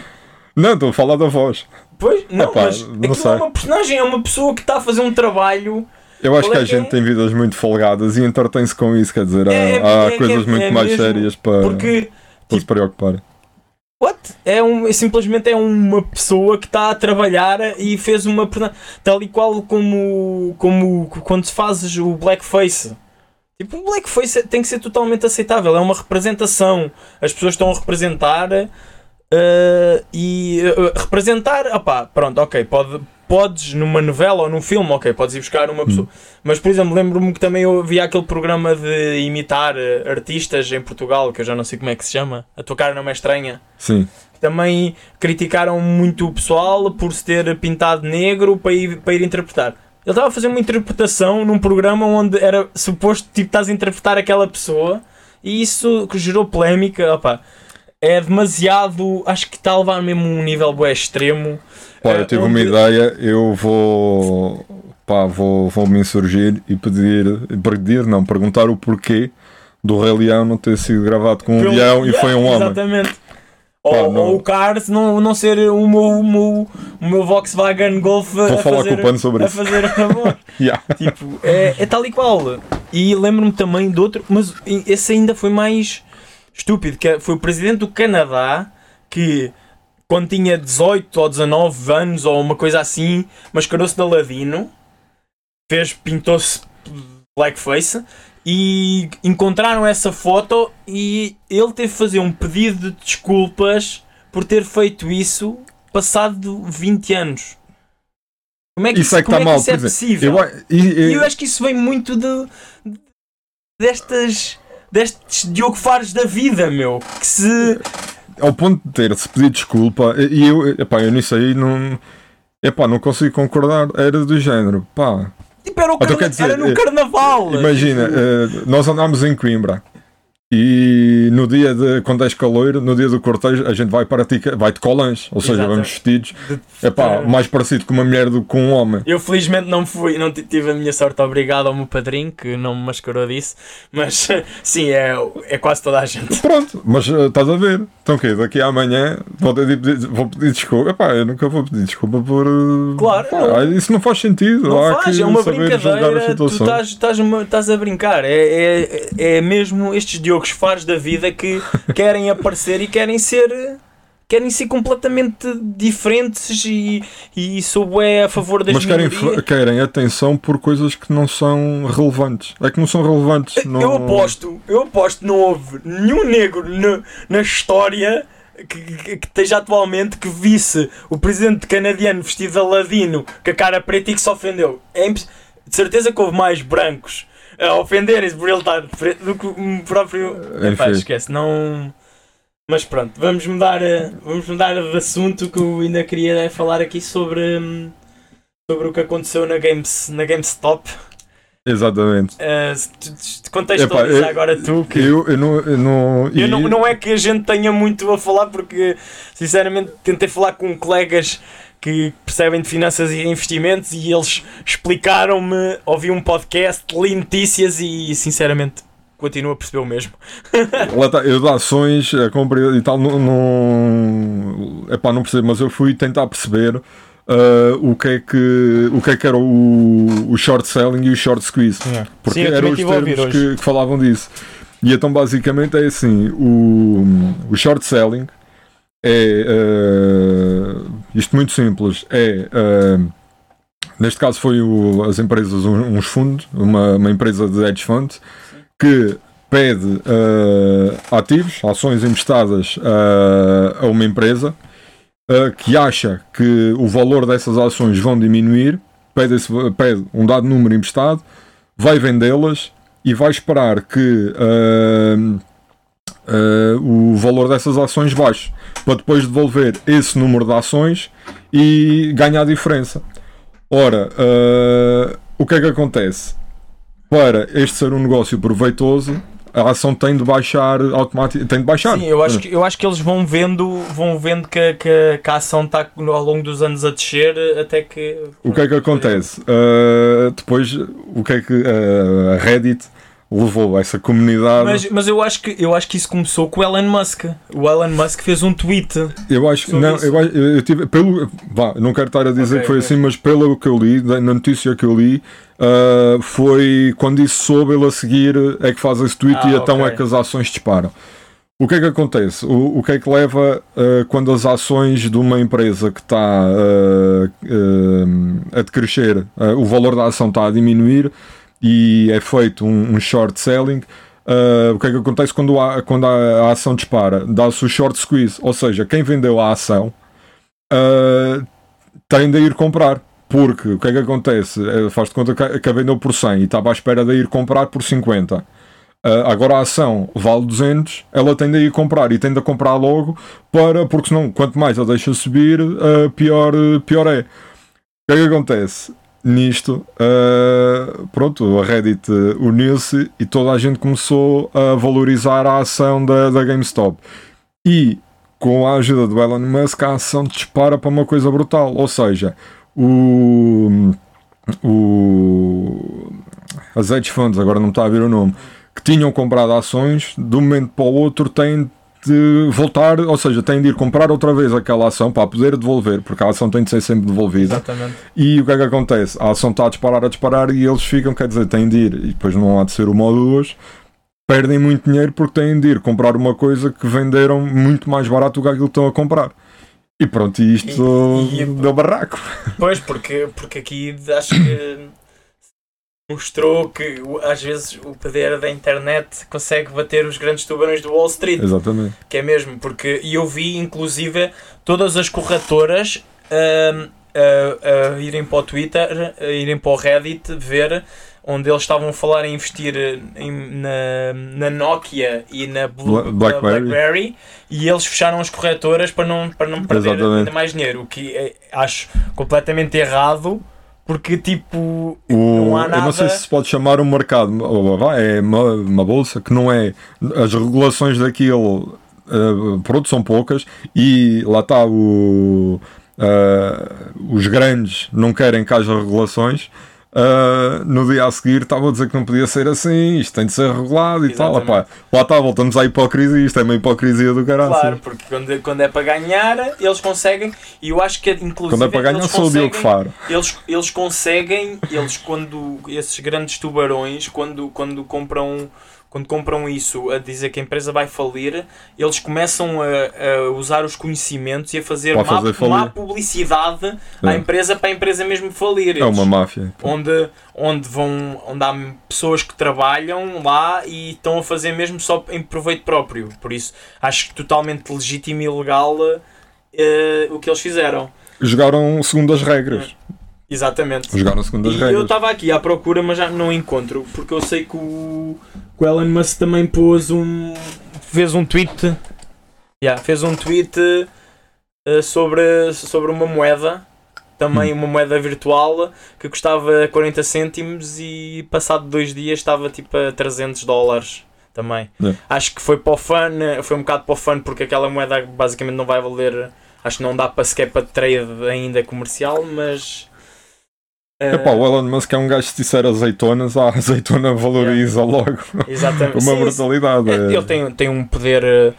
Não, estou a falar da voz. Pois, não, Epá, mas não aquilo sei. é uma personagem, é uma pessoa que está a fazer um trabalho. Eu acho que é a é? gente tem vidas muito folgadas e entretém-se com isso, quer dizer, há, É, é, há é, coisas é, muito é mais mesmo, sérias para, Porque, para se preocuparem. What? É um, é simplesmente é uma pessoa que está a trabalhar e fez uma. Tal e qual como, como quando fazes o blackface. Tipo, o blackface tem que ser totalmente aceitável, é uma representação. As pessoas estão a representar eh, e eh, representar, opá, pronto, ok, pode, podes numa novela ou num filme, ok, podes ir buscar uma pessoa. Mas, por exemplo, lembro-me que também eu havia aquele programa de imitar eh, artistas em Portugal, que eu já não sei como é que se chama, a tua cara não é estranha. Sim. Também criticaram muito o pessoal por se ter pintado negro para ir, para ir interpretar. Ele estava a fazer uma interpretação num programa onde era suposto tipo estás a interpretar aquela pessoa e isso que gerou polémica. Opa, é demasiado. Acho que está a levar mesmo um nível bué extremo. Pá, Eh, eu tive uma onde- ideia, eu vou, pá, vou, vou me insurgir e pedir, pedir, não, perguntar o porquê do Rei Leão não ter sido gravado com um Pelo- leão e foi um homem. Exatamente. Ou, não. ou o Cars não, não ser o meu, o meu, o meu Volkswagen Golf Vou a falar fazer, com o Pano sobre a isso. fazer amor. Yeah. tipo, é, é tal e qual. E lembro-me também de outro, mas esse ainda foi mais estúpido, que é- foi o presidente do Canadá que quando tinha 18 ou 19 anos ou uma coisa assim, mascarou-se de Aladino, fez, pintou-se blackface e encontraram essa foto e ele teve que fazer um pedido de desculpas por ter feito isso passado 20 anos. Como é que Isso é que como está mal, isso é possível? Eu, a- e- e- E eu acho que isso vem muito de, de- destas destes Diogo Fares da vida, meu. Que se. ao ponto de ter-se pedido desculpa, e eu, epá, eu nisso aí não, epá, não consigo concordar, era do género, pá, Tipo, era, o Então, carna- dizer, era no eh, carnaval. imagina, Tipo, eh, nós andámos em Coimbra, e no dia de, quando és caloiro, no dia do cortejo, a gente vai para ti, vai de colãs, ou seja, Exato. vamos vestidos, epá, de- mais parecido com uma mulher do que com um homem. Eu felizmente não fui, não tive a minha sorte, obrigado ao meu padrinho que não me mascarou disso, mas sim, é, é quase toda a gente. Pronto, mas eh, estás a ver, então o quê, daqui a amanhã vou, pedir, vou pedir desculpa, epá, eu nunca vou pedir desculpa por... eh, Claro, pá, não. isso não faz sentido, Não há faz, que é uma brincadeira, tu estás, estás, estás a brincar. É, é, é mesmo estes Diogos Fares da vida que querem aparecer e querem ser. Querem ser completamente diferentes e, e sou é a favor das Mas querem, querem atenção por coisas que não são relevantes. É que não são relevantes. Não... Eu aposto, eu aposto que não houve nenhum negro na, na história que, que, que esteja atualmente que visse o presidente canadiano vestido de Aladino com a cara preta e que se ofendeu. É de certeza que houve mais brancos a ofenderem-se por ele estar do que o próprio. Epá, Enfim. esquece, não. Mas pronto, vamos mudar, eh, vamos mudar de assunto que eu ainda queria eh, falar aqui sobre, hum, sobre o que aconteceu na, Games, na GameStop. Exatamente. Eh, tu- contextualiza Epá, eu- agora tu que. Eu, eu não. Eu não, Eu não, não é que a gente tenha muito a falar, porque sinceramente tentei falar com colegas que percebem de finanças e investimentos e eles explicaram-me, ouvi um podcast, li notícias e sinceramente continuo a perceber o mesmo. Lá tá, eu de ações, a compra e tal, não, não, epá, não percebo, mas eu fui tentar perceber ah, o, que é que, o que é que era o, o short selling e o short squeeze. Porque Sim, eram os termos que, que falavam disso. E então basicamente é assim: o, o short selling é ah, isto muito simples, é ah, neste caso foi o- as empresas, um- uns fundos, uma, uma empresa de hedge fund que pede ah, ativos, ações emprestadas ah, a uma empresa ah, que acha que o valor dessas ações vão diminuir, pede, esse- pede um dado número emprestado, vai vendê-las e vai esperar que ah, o valor dessas ações baixe para depois devolver esse número de ações e ganhar a diferença. Ora, ah, o que é que acontece? Para este ser um negócio proveitoso, a ação tem de baixar automaticamente. Tem de baixar. Sim, eu acho que, eu acho que eles vão vendo, vão vendo que, que, que a ação está ao longo dos anos a descer até que. O que é que acontece? Uh, depois, o que é que uh, a Reddit levou essa comunidade? Mas, mas eu, acho que, eu acho que isso começou com o Elon Musk. O Elon Musk fez um tweet. eu acho que não, eu, eu tive pelo, vá, não quero estar a dizer Ok, que foi ok. assim, mas pelo que eu li, na notícia que eu li, uh, foi quando isso soube ele a seguir é que faz esse tweet Ah, e então é que as ações disparam. O que é que acontece? O, o que é que leva uh, quando as ações de uma empresa que está uh, a decrescer, o valor da ação está a diminuir e é feito um, um short selling? uh, o que é que acontece quando a, quando a, a ação dispara? Dá-se o short squeeze, ou seja, quem vendeu a ação uh, tem de ir comprar. Porque o que é que acontece? Eh, Faz de conta que, que a vendeu por 100 e estava à espera de ir comprar por 50. Uh, agora a ação vale 200, ela tem de ir comprar e tem de a comprar logo para, porque senão quanto mais a deixa subir, uh, pior, pior é. O que é que acontece? Nisto, uh, pronto, a Reddit uh, uniu-se e toda a gente começou a valorizar a ação da, da GameStop. E com a ajuda do Elon Musk, a ação dispara para uma coisa brutal. Ou seja, o, o, as hedge funds, agora não está a ver o nome, que tinham comprado ações, de um momento para o outro têm de voltar, ou seja, têm de ir comprar outra vez aquela ação para poder devolver, porque a ação tem de ser sempre devolvida. Exatamente. E o que é que acontece? A ação está a disparar, a disparar e eles ficam, quer dizer, têm de ir, e depois não há de ser uma ou duas, perdem muito dinheiro porque têm de ir comprar uma coisa que venderam muito mais barato do que aquilo que estão a comprar. E pronto, isto E- e- deu barraco. Pois, porque, porque aqui acho que mostrou que às vezes o poder da internet consegue bater os grandes tubarões do Wall Street. Exatamente. Que é mesmo, porque eu vi inclusive todas as corretoras ahm, a, a irem para o Twitter, irem para o Reddit ver onde eles estavam a falar em investir em- na, na Nokia e na Blue- Bla- Blackberry. Blackberry e eles fecharam as corretoras para não, para não perder Exatamente. ainda mais dinheiro, o que é- acho completamente errado porque tipo O, não há Eu não sei nada- se se pode chamar um mercado, é uma, uma bolsa que não é. As regulações daquilo, eh, pronto, são poucas e lá está o. eh, os grandes não querem que haja regulações. Eh, no dia a seguir estavam a dizer que não podia ser assim, isto tem de ser regulado e tal. Exatamente. Opá, lá está, voltamos à hipocrisia, isto é uma hipocrisia do caralho. Claro, porque quando, quando é para ganhar, eles conseguem, e eu acho que inclusive Quando é para ganhar, sou o Diogo Faro. Eles, eles conseguem, eles quando esses grandes tubarões, quando, quando compram quando compram isso a dizer que a empresa vai falir, eles começam a, a usar os conhecimentos e a fazer, má, fazer má publicidade à É. empresa para a empresa mesmo falir. É uma máfia. onde, onde, vão, onde há pessoas que trabalham lá e estão a fazer mesmo só em proveito próprio. Por isso acho que totalmente legítimo e legal eh, o que eles fizeram. Jogaram segundo as regras. Exatamente. Jogaram segundo as E eu estava aqui à procura, mas já não encontro, porque eu sei que o, que o Elon Musk também pôs um. fez um tweet. Yeah, fez um tweet eh, sobre, sobre uma moeda, também Hum. uma moeda virtual, que custava 40 cêntimos e passado dois dias estava tipo a 300 dólares também. Yeah. Acho que foi para o fun, foi um bocado para o fun, porque aquela moeda basicamente não vai valer. Acho que não dá para sequer para trade ainda comercial, mas. Eh, Epá, o Elon Musk é um gajo que se disser azeitonas, a azeitona valoriza logo Exatamente. uma Sim, brutalidade. é, é. ele tem, tem um poder. eh,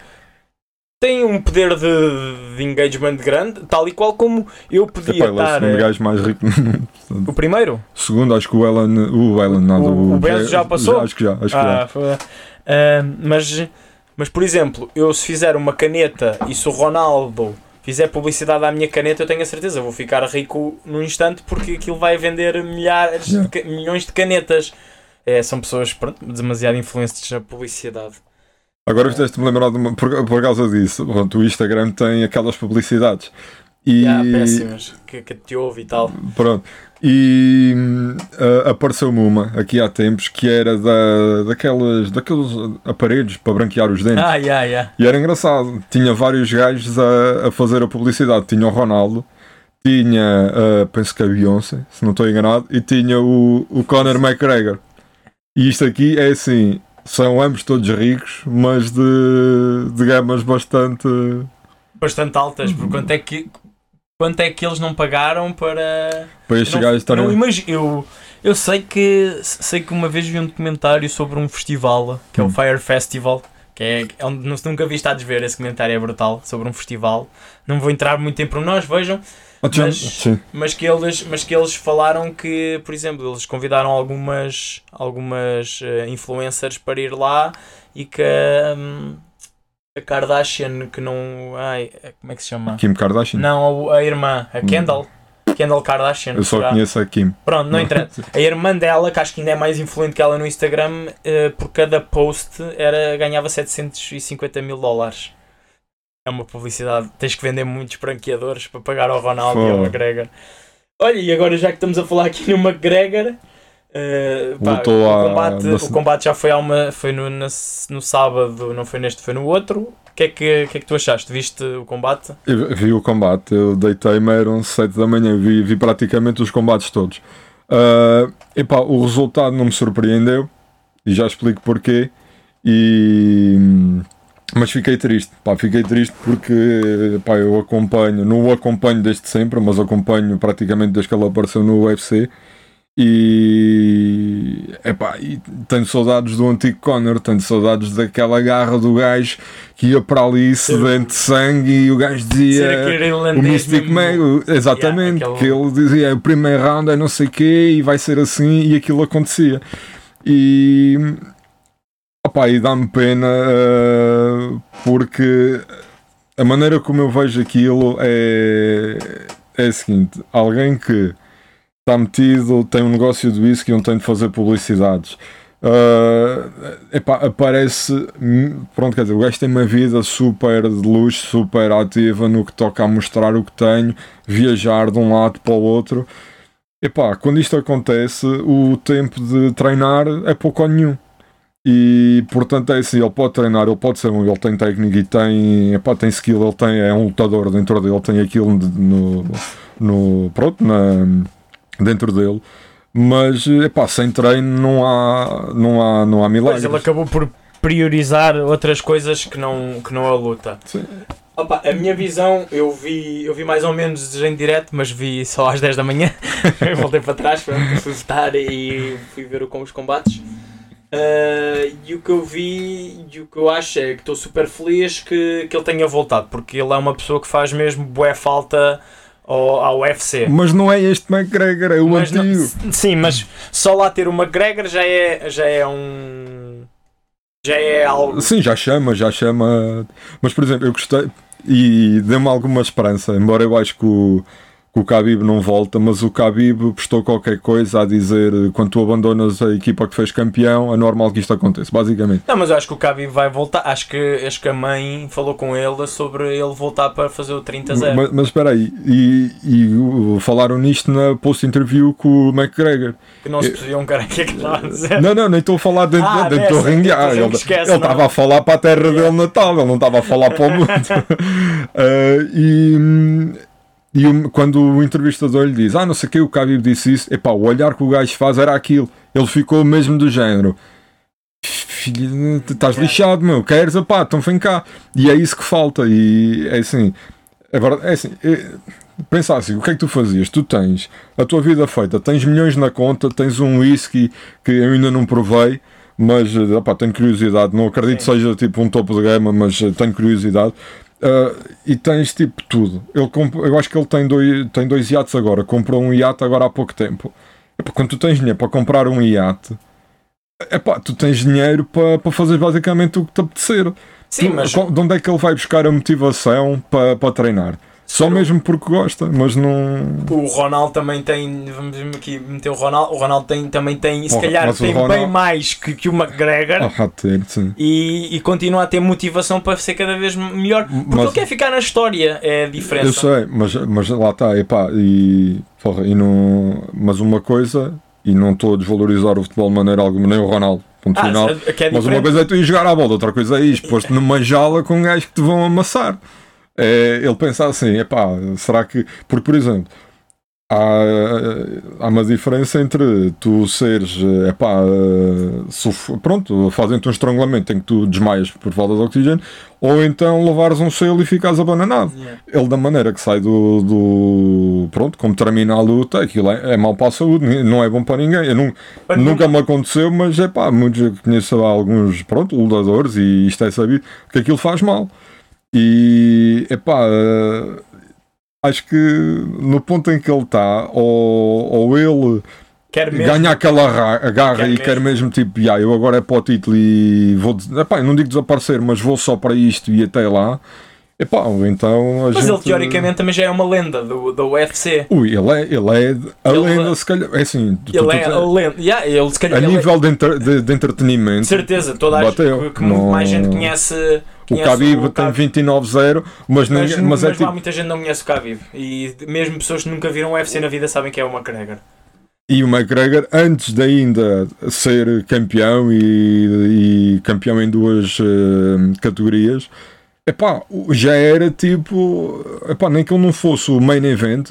Tem um poder de, de engagement grande, tal e qual como eu podia Epá, ele é o estar. segundo eh, gajo mais rico mundo. O primeiro? Segundo, acho que o Elon. O Elon, nada. O- o Bezos já passou? acho que já, acho que Ah, já. foi- ah, mas, mas, por exemplo, eu se fizer uma caneta e se o Ronaldo fizer publicidade à minha caneta, eu tenho a certeza, vou ficar rico num instante porque aquilo vai vender milhares, de milhões de canetas. É, são pessoas pronto, demasiado influentes na publicidade. Agora fizeste-me lembrar de uma, por, por causa disso. Pronto, o Instagram tem aquelas publicidades. E, há péssimas que, que te ouve e tal. Pronto. E ah, apareceu-me uma aqui há tempos que era da, daquelas, daqueles aparelhos para branquear os dentes. Ah, yeah, yeah. E era engraçado. Tinha vários gajos a, a fazer a publicidade. Tinha o Ronaldo, tinha, ah, penso que a Beyoncé, se não estou enganado, e tinha o, o Conor McGregor. E isto aqui é assim: são ambos todos ricos, mas de, de gamas bastante. Bastante altas, porque quanto é que. Quanto é que eles não pagaram para. Para estes não, gajos estarem. não imagino, eu, eu sei que sei que uma vez vi um documentário sobre um festival que é o Hum. Fire Festival que é, é onde nunca vi estar a ver esse comentário é brutal sobre um festival não vou entrar muito em pormenores vejam Ah, mas- mas que eles mas que eles falaram que por exemplo eles convidaram algumas algumas eh, influencers para ir lá e que hum, a Kardashian que não ai como é que se chama Kim Kardashian. não a, a irmã a Kendall Kendall Kardashian Eu só será? conheço a Kim. Pronto, não interessa. A irmã dela, que acho que ainda é mais influente que ela no Instagram, eh, por cada post era, ganhava 750 mil dólares. É uma publicidade. Tens que vender muitos branqueadores para pagar ao Ronaldo e ao. McGregor. Olha, e agora já que estamos a falar aqui no McGregor, eh, pá, o, combate, o combate já foi, há uma, foi no, na- no sábado, não foi neste, foi no outro. O que, é que, que é que tu achaste? Viste o combate? Eu vi o combate, eu deitei-me, eram 7 da manhã, vi, vi praticamente os combates todos. Ah, epá, o resultado não me surpreendeu, e já explico porquê. E, mas fiquei triste, pá, fiquei triste porque pá, eu acompanho, não o acompanho desde sempre, mas acompanho praticamente desde que ele apareceu no UFC. E, epá, e tenho saudades do antigo Conor, tenho saudades daquela garra do gajo que ia para ali sedente de sangue e o gajo dizia o Mystic Mag, exatamente, yeah, que ele dizia o primeiro round é não sei o quê e vai ser assim e aquilo acontecia. E opa, e dá-me pena uh, porque a maneira como eu vejo aquilo é, é a seguinte: alguém que está metido, tem um negócio de whisky onde tem de fazer publicidades. Uh, epá, aparece, pronto, quer dizer, o gajo tem uma vida super de luxo, super ativa no que toca a mostrar o que tenho, viajar de um lado para o outro. Epá, quando isto acontece, o tempo de treinar é pouco ou nenhum. E portanto é assim, ele pode treinar, ele pode ser um, ele tem técnica e tem, epá, tem skill, ele tem, é um lutador dentro dele, tem aquilo no, no pronto, na, dentro dele. Mas epá, sem treino não há, não há, não há milagres. Pois ele acabou por priorizar outras coisas que não, que não a luta. Sim. Opa, a minha visão, eu vi, eu vi mais ou menos em direto, mas vi só às 10 da manhã. Voltei para trás, fui votar e fui ver com os combates. Uh, e o que eu vi e o que eu acho é que estou super feliz que, que ele tenha voltado, porque ele é uma pessoa que faz mesmo boa falta ao, ao UFC. Mas não é este McGregor, é o mas antigo. Não, sim, mas só lá ter o McGregor já é, já é um. Já é algo. Sim, já chama, já chama. Mas por exemplo, eu gostei e deu-me alguma esperança, embora eu acho que o o Khabib não volta, mas o Khabib postou qualquer coisa a dizer quando tu abandonas a equipa que fez campeão, é normal que isto aconteça, basicamente. Não, mas eu acho que o Khabib vai voltar, acho que, acho que a mãe falou com ele sobre ele voltar para fazer o 30-0. Mas, mas espera aí, e, e falaram nisto na post-interview com o McGregor. Que não se percebia um cara que é que estava a dizer. Não, não, nem estou a falar dentro, ah, dentro do ringue. Ah, ele estava a falar para a terra yeah. dele natal, ele não estava a falar para o mundo. uh, e e quando o entrevistador lhe diz, ah, não sei o que, o Khabib disse isso, epá, o olhar que o gajo faz era aquilo. Ele ficou mesmo do género. Filho, estás lixado, meu, queres, pá, então vem cá. E é isso que falta. E é assim, é verdade, é assim, é, pensa assim, o que é que tu fazias? Tu tens a tua vida feita, tens milhões na conta, tens um whisky que eu ainda não provei, mas opá, tenho curiosidade, não acredito que seja tipo um topo de gama, mas tenho curiosidade. Uh, e tens tipo tudo. Ele eu acho que ele tem dois, tem dois iates agora. Comprou um iate agora há pouco tempo. Epá, quando tu tens dinheiro para comprar um iate, epá, tu tens dinheiro para, para fazer basicamente o que te apetecer. Sim, tu, mas... De onde é que ele vai buscar a motivação para, para treinar? Só mesmo porque gosta, mas não. O Ronaldo também tem. Vamos aqui meter o Ronaldo. O Ronaldo tem, também tem, se calhar, tem Ronaldo... bem mais que, que o McGregor. Ah, ter, sim. E, e continua a ter motivação para ser cada vez melhor. Porque mas... ele quer ficar na história, é a diferença. Eu sei, mas, mas lá está, epá, e, porra, e não. Mas uma coisa, e não estou a desvalorizar o futebol de maneira alguma, nem o Ronaldo. Ponto ah, final. É mas uma coisa é tu ir jogar a bola, outra coisa é isto, posto numa jala com gajos que te vão amassar é ele pensar assim, epá, será que. Porque, por exemplo, há, há uma diferença entre tu seres, epá, suf, pronto, fazem-te um estrangulamento em que tu desmaias por falta de oxigênio, ou então levares um selo e ficas abananado. Yeah. Ele, da maneira que sai do, do. Pronto, como termina a luta, aquilo é, é mau para a saúde, não é bom para ninguém. Eu não, nunca me aconteceu, mas é pá, muitos, conheço alguns, pronto, lutadores e isto é sabido, que aquilo faz mal. E epá, uh, acho que no ponto em que ele está, ou, ou ele ganha aquela garra quer e mesmo. quer mesmo tipo, yeah, eu agora é para o título e vou, epá, não digo desaparecer, mas vou só para isto e até lá. Epá, então Mas gente... ele teoricamente também já é uma lenda do, do UFC. Ui, ele é, ele é a ele, lenda, se calhar. É assim, ele tu, é tu, a lenda. Yeah, ele, se calhar, a nível é... de, entre, de, de, entretenimento. De certeza, toda a que, que não... mais gente conhece. O Khabib tem 29-0, mas, mas, mas, mas, é tipo... muita gente não conhece o Khabib. E mesmo pessoas que nunca viram o UFC na vida sabem que é o McGregor. E o McGregor, antes de ainda ser campeão e, e campeão em duas uh, categorias, epá, já era tipo, epá, nem que ele não fosse o main event,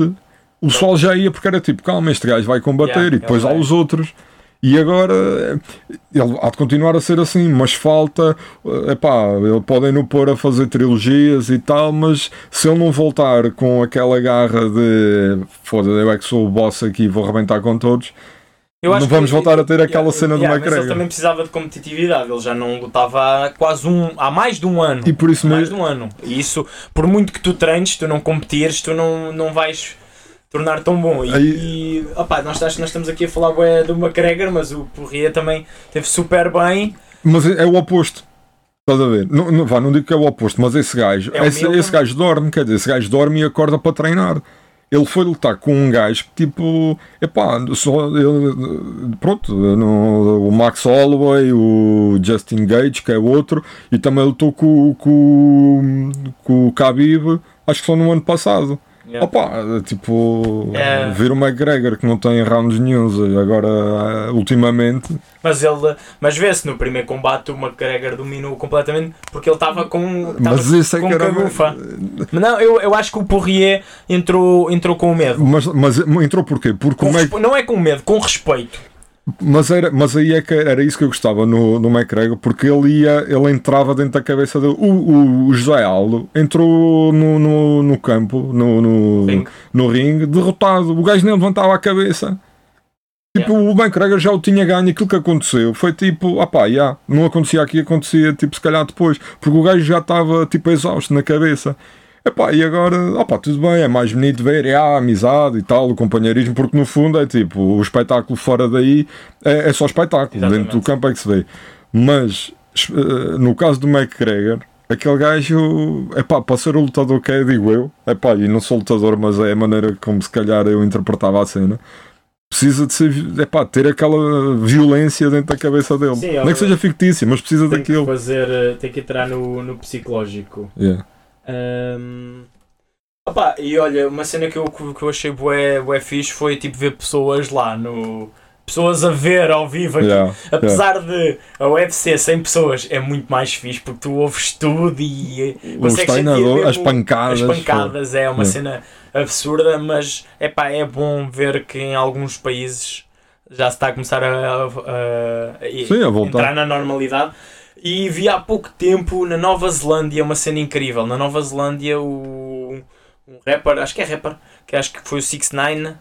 o sol já ia porque era tipo, calma, este gajo vai combater yeah, e depois há os outros. E agora ele há de continuar a ser assim, mas falta, epá, podem no pôr a fazer trilogias e tal, mas se ele não voltar com aquela garra de foda eu é que sou o boss aqui e vou arrebentar com todos, não vamos voltar a ter aquela Yeah, cena do yeah, Mas ele McGregor. também precisava de competitividade, ele já não lutava há quase um. há mais de um ano. E por isso mais de mesmo. um ano. E isso, por muito que tu treines, tu não competires, tu não, não vais tornar tão bom. E, Aí- e, opá, nós, acho que nós estamos aqui a falar bué do McGregor, mas o Porria também teve super bem. Mas é é o oposto. Estás a ver? Não, não, vá, não digo que é o oposto, mas esse gajo, É esse, esse gajo dorme, quer dizer, esse gajo dorme e acorda para treinar. Ele foi lutar com um gajo que tipo, epá, só ele, pronto, no, o Max Holloway, o Justin Gage, que é outro, e também lutou com, com, com o Khabib, acho que só no ano passado. Opa, tipo, É. ver o McGregor que não tem rounds nenhums agora, ultimamente, Mas ele, mas vê-se no primeiro combate o McGregor dominou completamente porque ele estava com, estava mas isso é com que era. cabufa. Não, eu, eu acho que o Poirier entrou, entrou com medo. Mas, mas entrou porquê? Porque Com o Mac- Não é com medo, com respeito. Mas, era, mas aí é que era isso que eu gostava no, no McGregor, porque ele ia, ele entrava dentro da cabeça dele. O, o, o José Aldo entrou no, no, no campo, no, no, Ringue. no ringue, derrotado. O gajo nem levantava a cabeça. Tipo, o McGregor já o tinha ganho. Aquilo que aconteceu foi tipo, ah pá, já, não acontecia aqui, acontecia tipo, se calhar depois, porque o gajo já estava tipo exausto na cabeça. Epá, e agora, opá, tudo bem, é mais bonito ver é, a amizade e tal, o companheirismo, porque no fundo é tipo, o espetáculo fora daí é, é só espetáculo, Exatamente. dentro do campo é que se vê. Mas eh, no caso do McGregor, aquele gajo, epá, para ser o lutador que é, digo eu, epá, e não sou lutador, mas é a maneira como se calhar eu interpretava a cena. Precisa de ser, epá, ter aquela violência dentro da cabeça dele. Sim, é eu- que seja fictícia, mas precisa Tem que daquilo. fazer, eh, tem que entrar no, no psicológico. Yeah. Ahm, opá, e olha, uma cena que eu, que eu achei bué, bué fixe foi tipo ver pessoas lá no. Pessoas a ver ao vivo aqui. Yeah, Apesar de a UFC 100 pessoas é muito mais fixe porque tu ouves tudo e Os consegues sentir treinadores, mesmo as pancadas. as pancadas é uma Yeah. cena absurda, mas epá, é bom ver que em alguns países já se está a começar a, a- a- Sim, a entrar na normalidade. E vi há pouco tempo na Nova Zelândia uma cena incrível. Na Nova Zelândia, o um rapper, acho que é rapper, que acho que foi o 6 9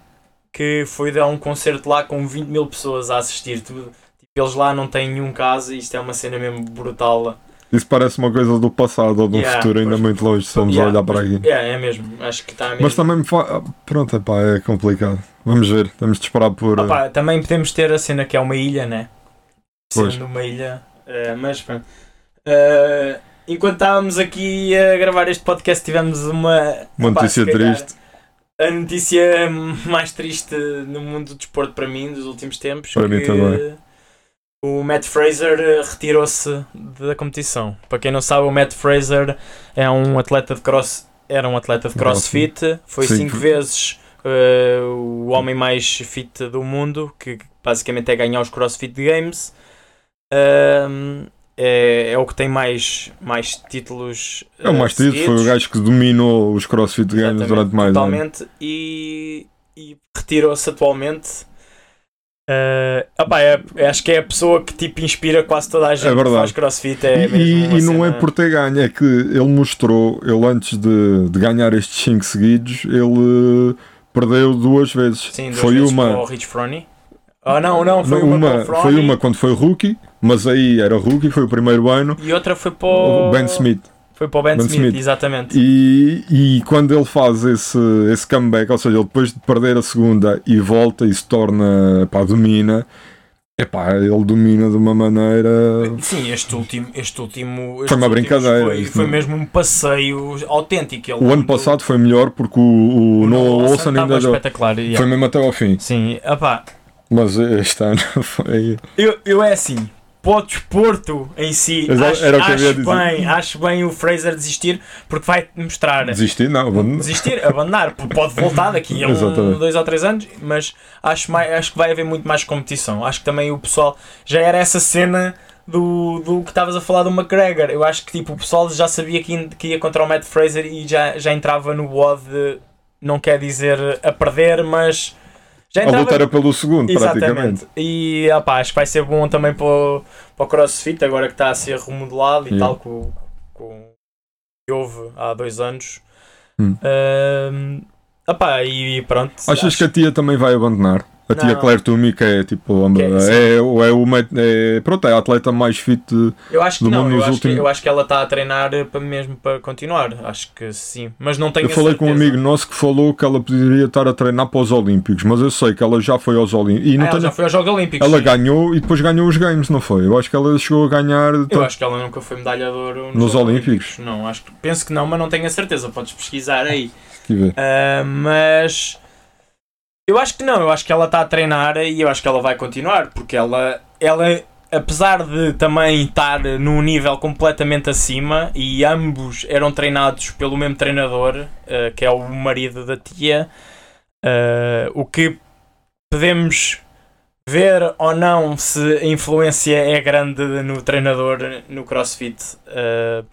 que foi dar um concerto lá com 20 mil pessoas a assistir. Tipo, eles lá não têm nenhum caso e isto é uma cena mesmo brutal. Isso parece uma coisa do passado ou um Yeah, futuro ainda pois- muito longe, se vamos Yeah, olhar para pois- aqui. É, é mesmo. Acho que está mesmo. Mas também me fa... Pronto, epá, é complicado. Vamos ver, temos de esperar por. Opa, também podemos ter a cena que é uma ilha, né? Pois. Sendo uma ilha. Eh, mas pronto. Eh, enquanto estávamos aqui a gravar este podcast, tivemos uma. Uma notícia triste. A notícia mais triste no mundo do desporto para mim dos últimos tempos. Para mim que também. O Matt Fraser eh, retirou-se da competição. Para quem não sabe, o Matt Fraser é um atleta de cross. Era um atleta de crossfit, foi Sim. cinco vezes eh, o homem mais fit do mundo, que basicamente é ganhar os CrossFit Games. Ahm, é, é o que tem mais, mais títulos. É o mais eh, triste, foi o gajo que dominou os CrossFit Games durante mais. Totalmente. E, e retirou-se atualmente. Eh, opá, é- é- acho que é a pessoa que tipo inspira quase toda a gente que verdade. faz crossfit. É E, e- não é por ter ganho, é que ele mostrou, ele antes de, de ganhar estes 5 seguidos, ele eh, perdeu duas vezes. Sim, duas foi vezes uma, Ah, não, não, foi não, uma, foi uma quando foi rookie, mas aí era rookie, foi o primeiro ano, e outra foi para o Ben Smith. Foi para o Ben, Ben Smith, Smith. exatamente. E, e quando ele faz esse, esse comeback, ou seja, ele depois de perder a segunda e volta e se torna, pá, domina, epá, ele domina de uma maneira. Sim, este último, este último estes Foi uma brincadeira, Foi, foi mesmo um passeio autêntico. O ano passado foi melhor porque o, o, o Noah Olsen ainda deu- espetacular. foi mesmo até ao fim. Sim, opá, Mas este ano foi. eu, eu é assim, para o desporto em si, Exato, acho, era o que acho ia dizer. bem, acho bem o Fraser desistir porque vai mostrar. Desistir, não. vamos- Desistir, abandonar, pode voltar daqui a um, dois ou três anos, mas acho, mais, acho que vai haver muito mais competição. Acho que também o pessoal já era essa cena do, do que estavas a falar do McGregor. Eu acho que tipo, o pessoal já sabia que ia, que ia contra o Matt Fraser e já, já entrava no WOD, não quer dizer a perder, mas já A entrava. luta era pelo segundo, praticamente. Exatamente. E opá, acho que vai ser bom também para o, para o CrossFit, agora que está a ser remodelado e Yeah. tal, com, com que houve há dois anos. Hum. Ahm, opá, e pronto. Achas acho- que a tia também vai abandonar? A tia Não. Claire Toomey, que é tipo. É, é, é, uma, é, pronto, é a atleta mais fit. Eu acho que do não, mundo eu nos acho, últimos- que, eu acho que ela está a treinar eh, para mesmo para continuar. Acho que sim. Mas não tenho Eu falei com um certeza. amigo nosso que falou que ela poderia estar a treinar para os Olímpicos, mas eu sei que ela já foi aos Olímpicos. E Ah, não ela tenho- já foi aos Jogos Olímpicos. Ela sim. ganhou e depois ganhou os Games, não foi? Eu acho que ela chegou a ganhar. Eu acho que ela nunca foi medalha de ouro Nos Jogos Olímpicos? Não, acho que, penso que não, mas não tenho a certeza. Podes pesquisar aí. Ah, mas eu acho que não, eu acho que ela está a treinar e eu acho que ela vai continuar, porque ela, ela apesar de também estar num nível completamente acima e ambos eram treinados pelo mesmo treinador, ah, que é o marido da tia, ah, o que podemos ver ou não se a influência é grande no treinador no CrossFit. Ah,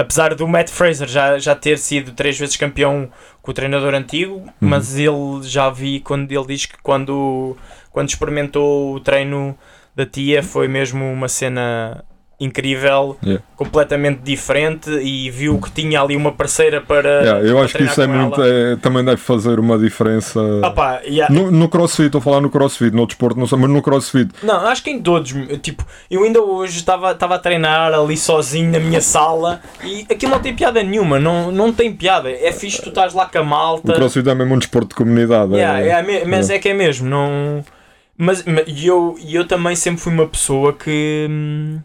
apesar do Matt Fraser já, já ter sido três vezes campeão com o treinador antigo, mas ele já vi quando ele diz que quando, quando experimentou o treino da tia foi mesmo uma cena incrível, Yeah. completamente diferente e viu que tinha ali uma parceira para, Yeah, eu para acho que isso é muito. é- também deve fazer uma diferença. Ah pá, yeah. No, no crossfit, estou a falar no crossfit, no desporto, não sei, mas no crossfit. Não, acho que em todos. Tipo, eu ainda hoje estava a treinar ali sozinho na minha sala e aquilo não tem piada nenhuma. Não, não tem piada. É fixe tu estás lá com a O malta. crossfit é mesmo um desporto de comunidade. É- é me- mas é que é mesmo. Não... Mas mas eu, eu também sempre fui uma pessoa que. hum,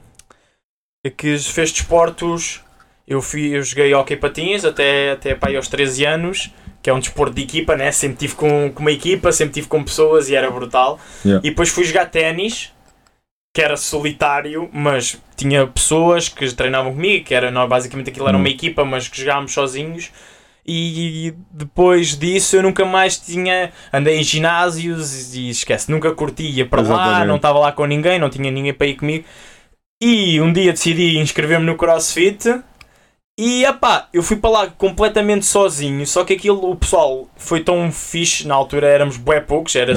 que fez desportos. Eu, fui, eu joguei hockey patins até, até pá, aí aos 13 anos, que é um desporto de equipa, né? Sempre tive com, com uma equipa, sempre tive com pessoas e era brutal. Yeah. E depois fui jogar ténis, que era solitário, mas tinha pessoas que treinavam comigo, que era não, basicamente aquilo era uma Hum. equipa, mas que jogávamos sozinhos. E depois disso eu nunca mais tinha. Andei em ginásios e esquece, nunca curtia para lá, não estava lá com ninguém, não tinha ninguém para ir comigo. E um dia decidi inscrever-me no CrossFit. E epá, eu fui para lá completamente sozinho. Só que aquilo, o pessoal foi tão fixe. Na altura éramos bué poucos. Era.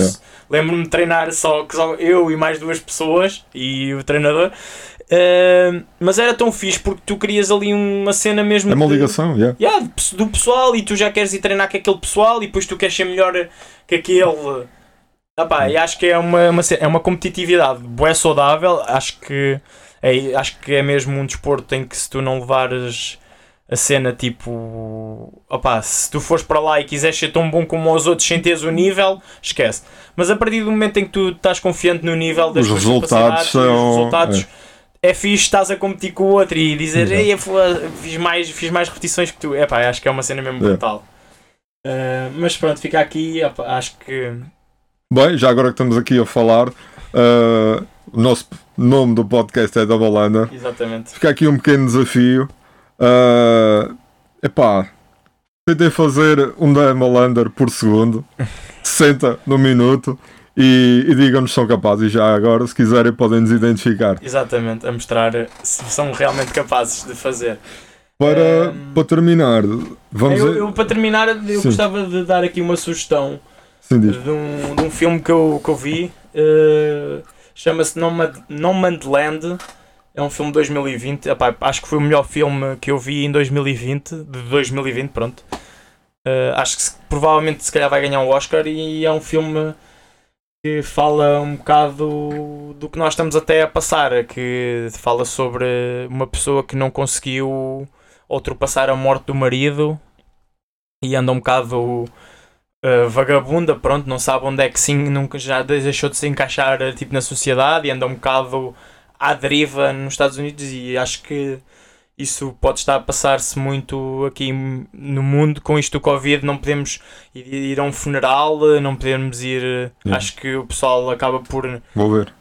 Lembro-me de treinar só, só eu e mais duas pessoas e o treinador. Ah, mas era tão fixe porque tu querias ali uma cena mesmo É uma de- ligação, yeah. Yeah, do pe- do pessoal e tu já queres ir treinar com aquele pessoal e depois tu queres ser melhor que aquele. Ah pá, e acho que é uma, uma, é uma competitividade bué saudável. Acho que é, acho que é mesmo um desporto em que se tu não levares a cena tipo. Opá, se tu fores para lá e quiseres ser tão bom como os outros sem teres o nível, esquece. Mas a partir do momento em que tu estás confiante no nível das Os tuas resultados capacidades, são- os resultados é fixe, estás a competir com o outro e dizer. Ei, eu fiz, mais, fiz mais repetições que tu. É pá, acho que é uma cena mesmo É. brutal. Uh, mas pronto, fica aqui. epá, acho que. Bem, já agora que estamos aqui a falar, uh, o nosso nome do podcast é Double Under. Exatamente. Fica aqui um pequeno desafio. Uh, epá, tentei fazer um Double Under por segundo, 60 no minuto. E, e digam-nos se são capazes já agora, se quiserem podem nos identificar. Exatamente, a mostrar se são realmente capazes de fazer. Para, Um, para terminar, vamos Eu, eu, para terminar, eu Sim. gostava de dar aqui uma sugestão Sim, de um, de um filme que eu, que eu vi. uh, Chama-se Nomad, Nomadland. É um filme de 2020. Epá, acho que foi o melhor filme que eu vi em 2020. De 2020, pronto. Uh, acho que se- provavelmente se calhar vai ganhar um Oscar e é um filme que fala um bocado do que nós estamos até a passar, que fala sobre uma pessoa que não conseguiu ultrapassar a morte do marido e anda um bocado uh, vagabunda, pronto, não sabe onde é que sim, nunca já deixou de se encaixar uh, tipo, na sociedade e anda um bocado à deriva nos Estados Unidos e acho que isso pode estar a passar-se muito aqui no mundo com isto do Covid. Não podemos ir, ir a um funeral, não podemos ir. Acho que o pessoal acaba por, Vou ver.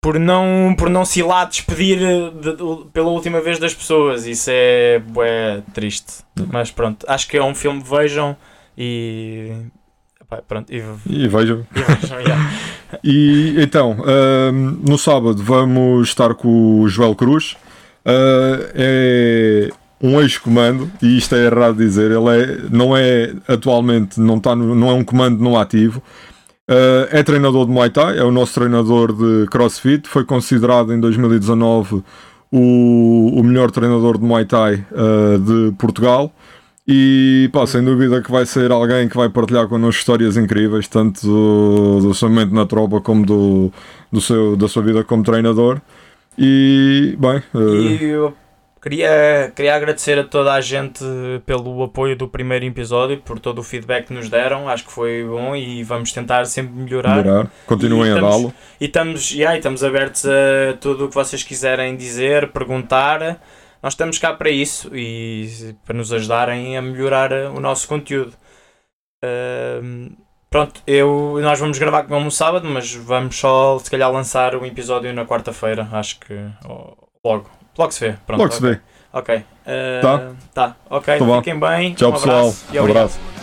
por, não, por não se ir lá despedir eh, de- de- pela última vez das pessoas. Isso é, bué triste. Mas pronto, acho que é um filme, vejam e. epá, pronto, e, E vejam. e. E então, ahm, no sábado vamos estar com o Joel Cruz. Ah, é um ex-comando, e isto é errado dizer, ele é, não é atualmente, não, está no- não é um comando no ativo. Ah, é treinador de Muay Thai, é o nosso treinador de CrossFit, foi considerado em 2019 o, o melhor treinador de Muay Thai ah, de Portugal. E pá, sem dúvida que vai ser alguém que vai partilhar connosco histórias incríveis, tanto do, do seu momento na tropa como do, do seu, da sua vida como treinador. E bem, e eu queria, queria agradecer a toda a gente pelo apoio do primeiro episódio, por todo o feedback que nos deram. Acho que foi bom e vamos tentar sempre melhorar. melhorar. Continuem a dá-lo. E estamos, yeah, estamos abertos a tudo o que vocês quiserem dizer, perguntar nós estamos cá para isso e para nos ajudarem a melhorar o nosso conteúdo. Uh, pronto, eu, nós vamos gravar como sábado, mas vamos só se calhar lançar o episódio na quarta-feira. Acho que oh, logo. Logo se vê. Pronto, logo okay. se vê. Ok. Uh, tá. Tá, ok. Tá Fiquem bem. Tchau, um pessoal. Um abraço.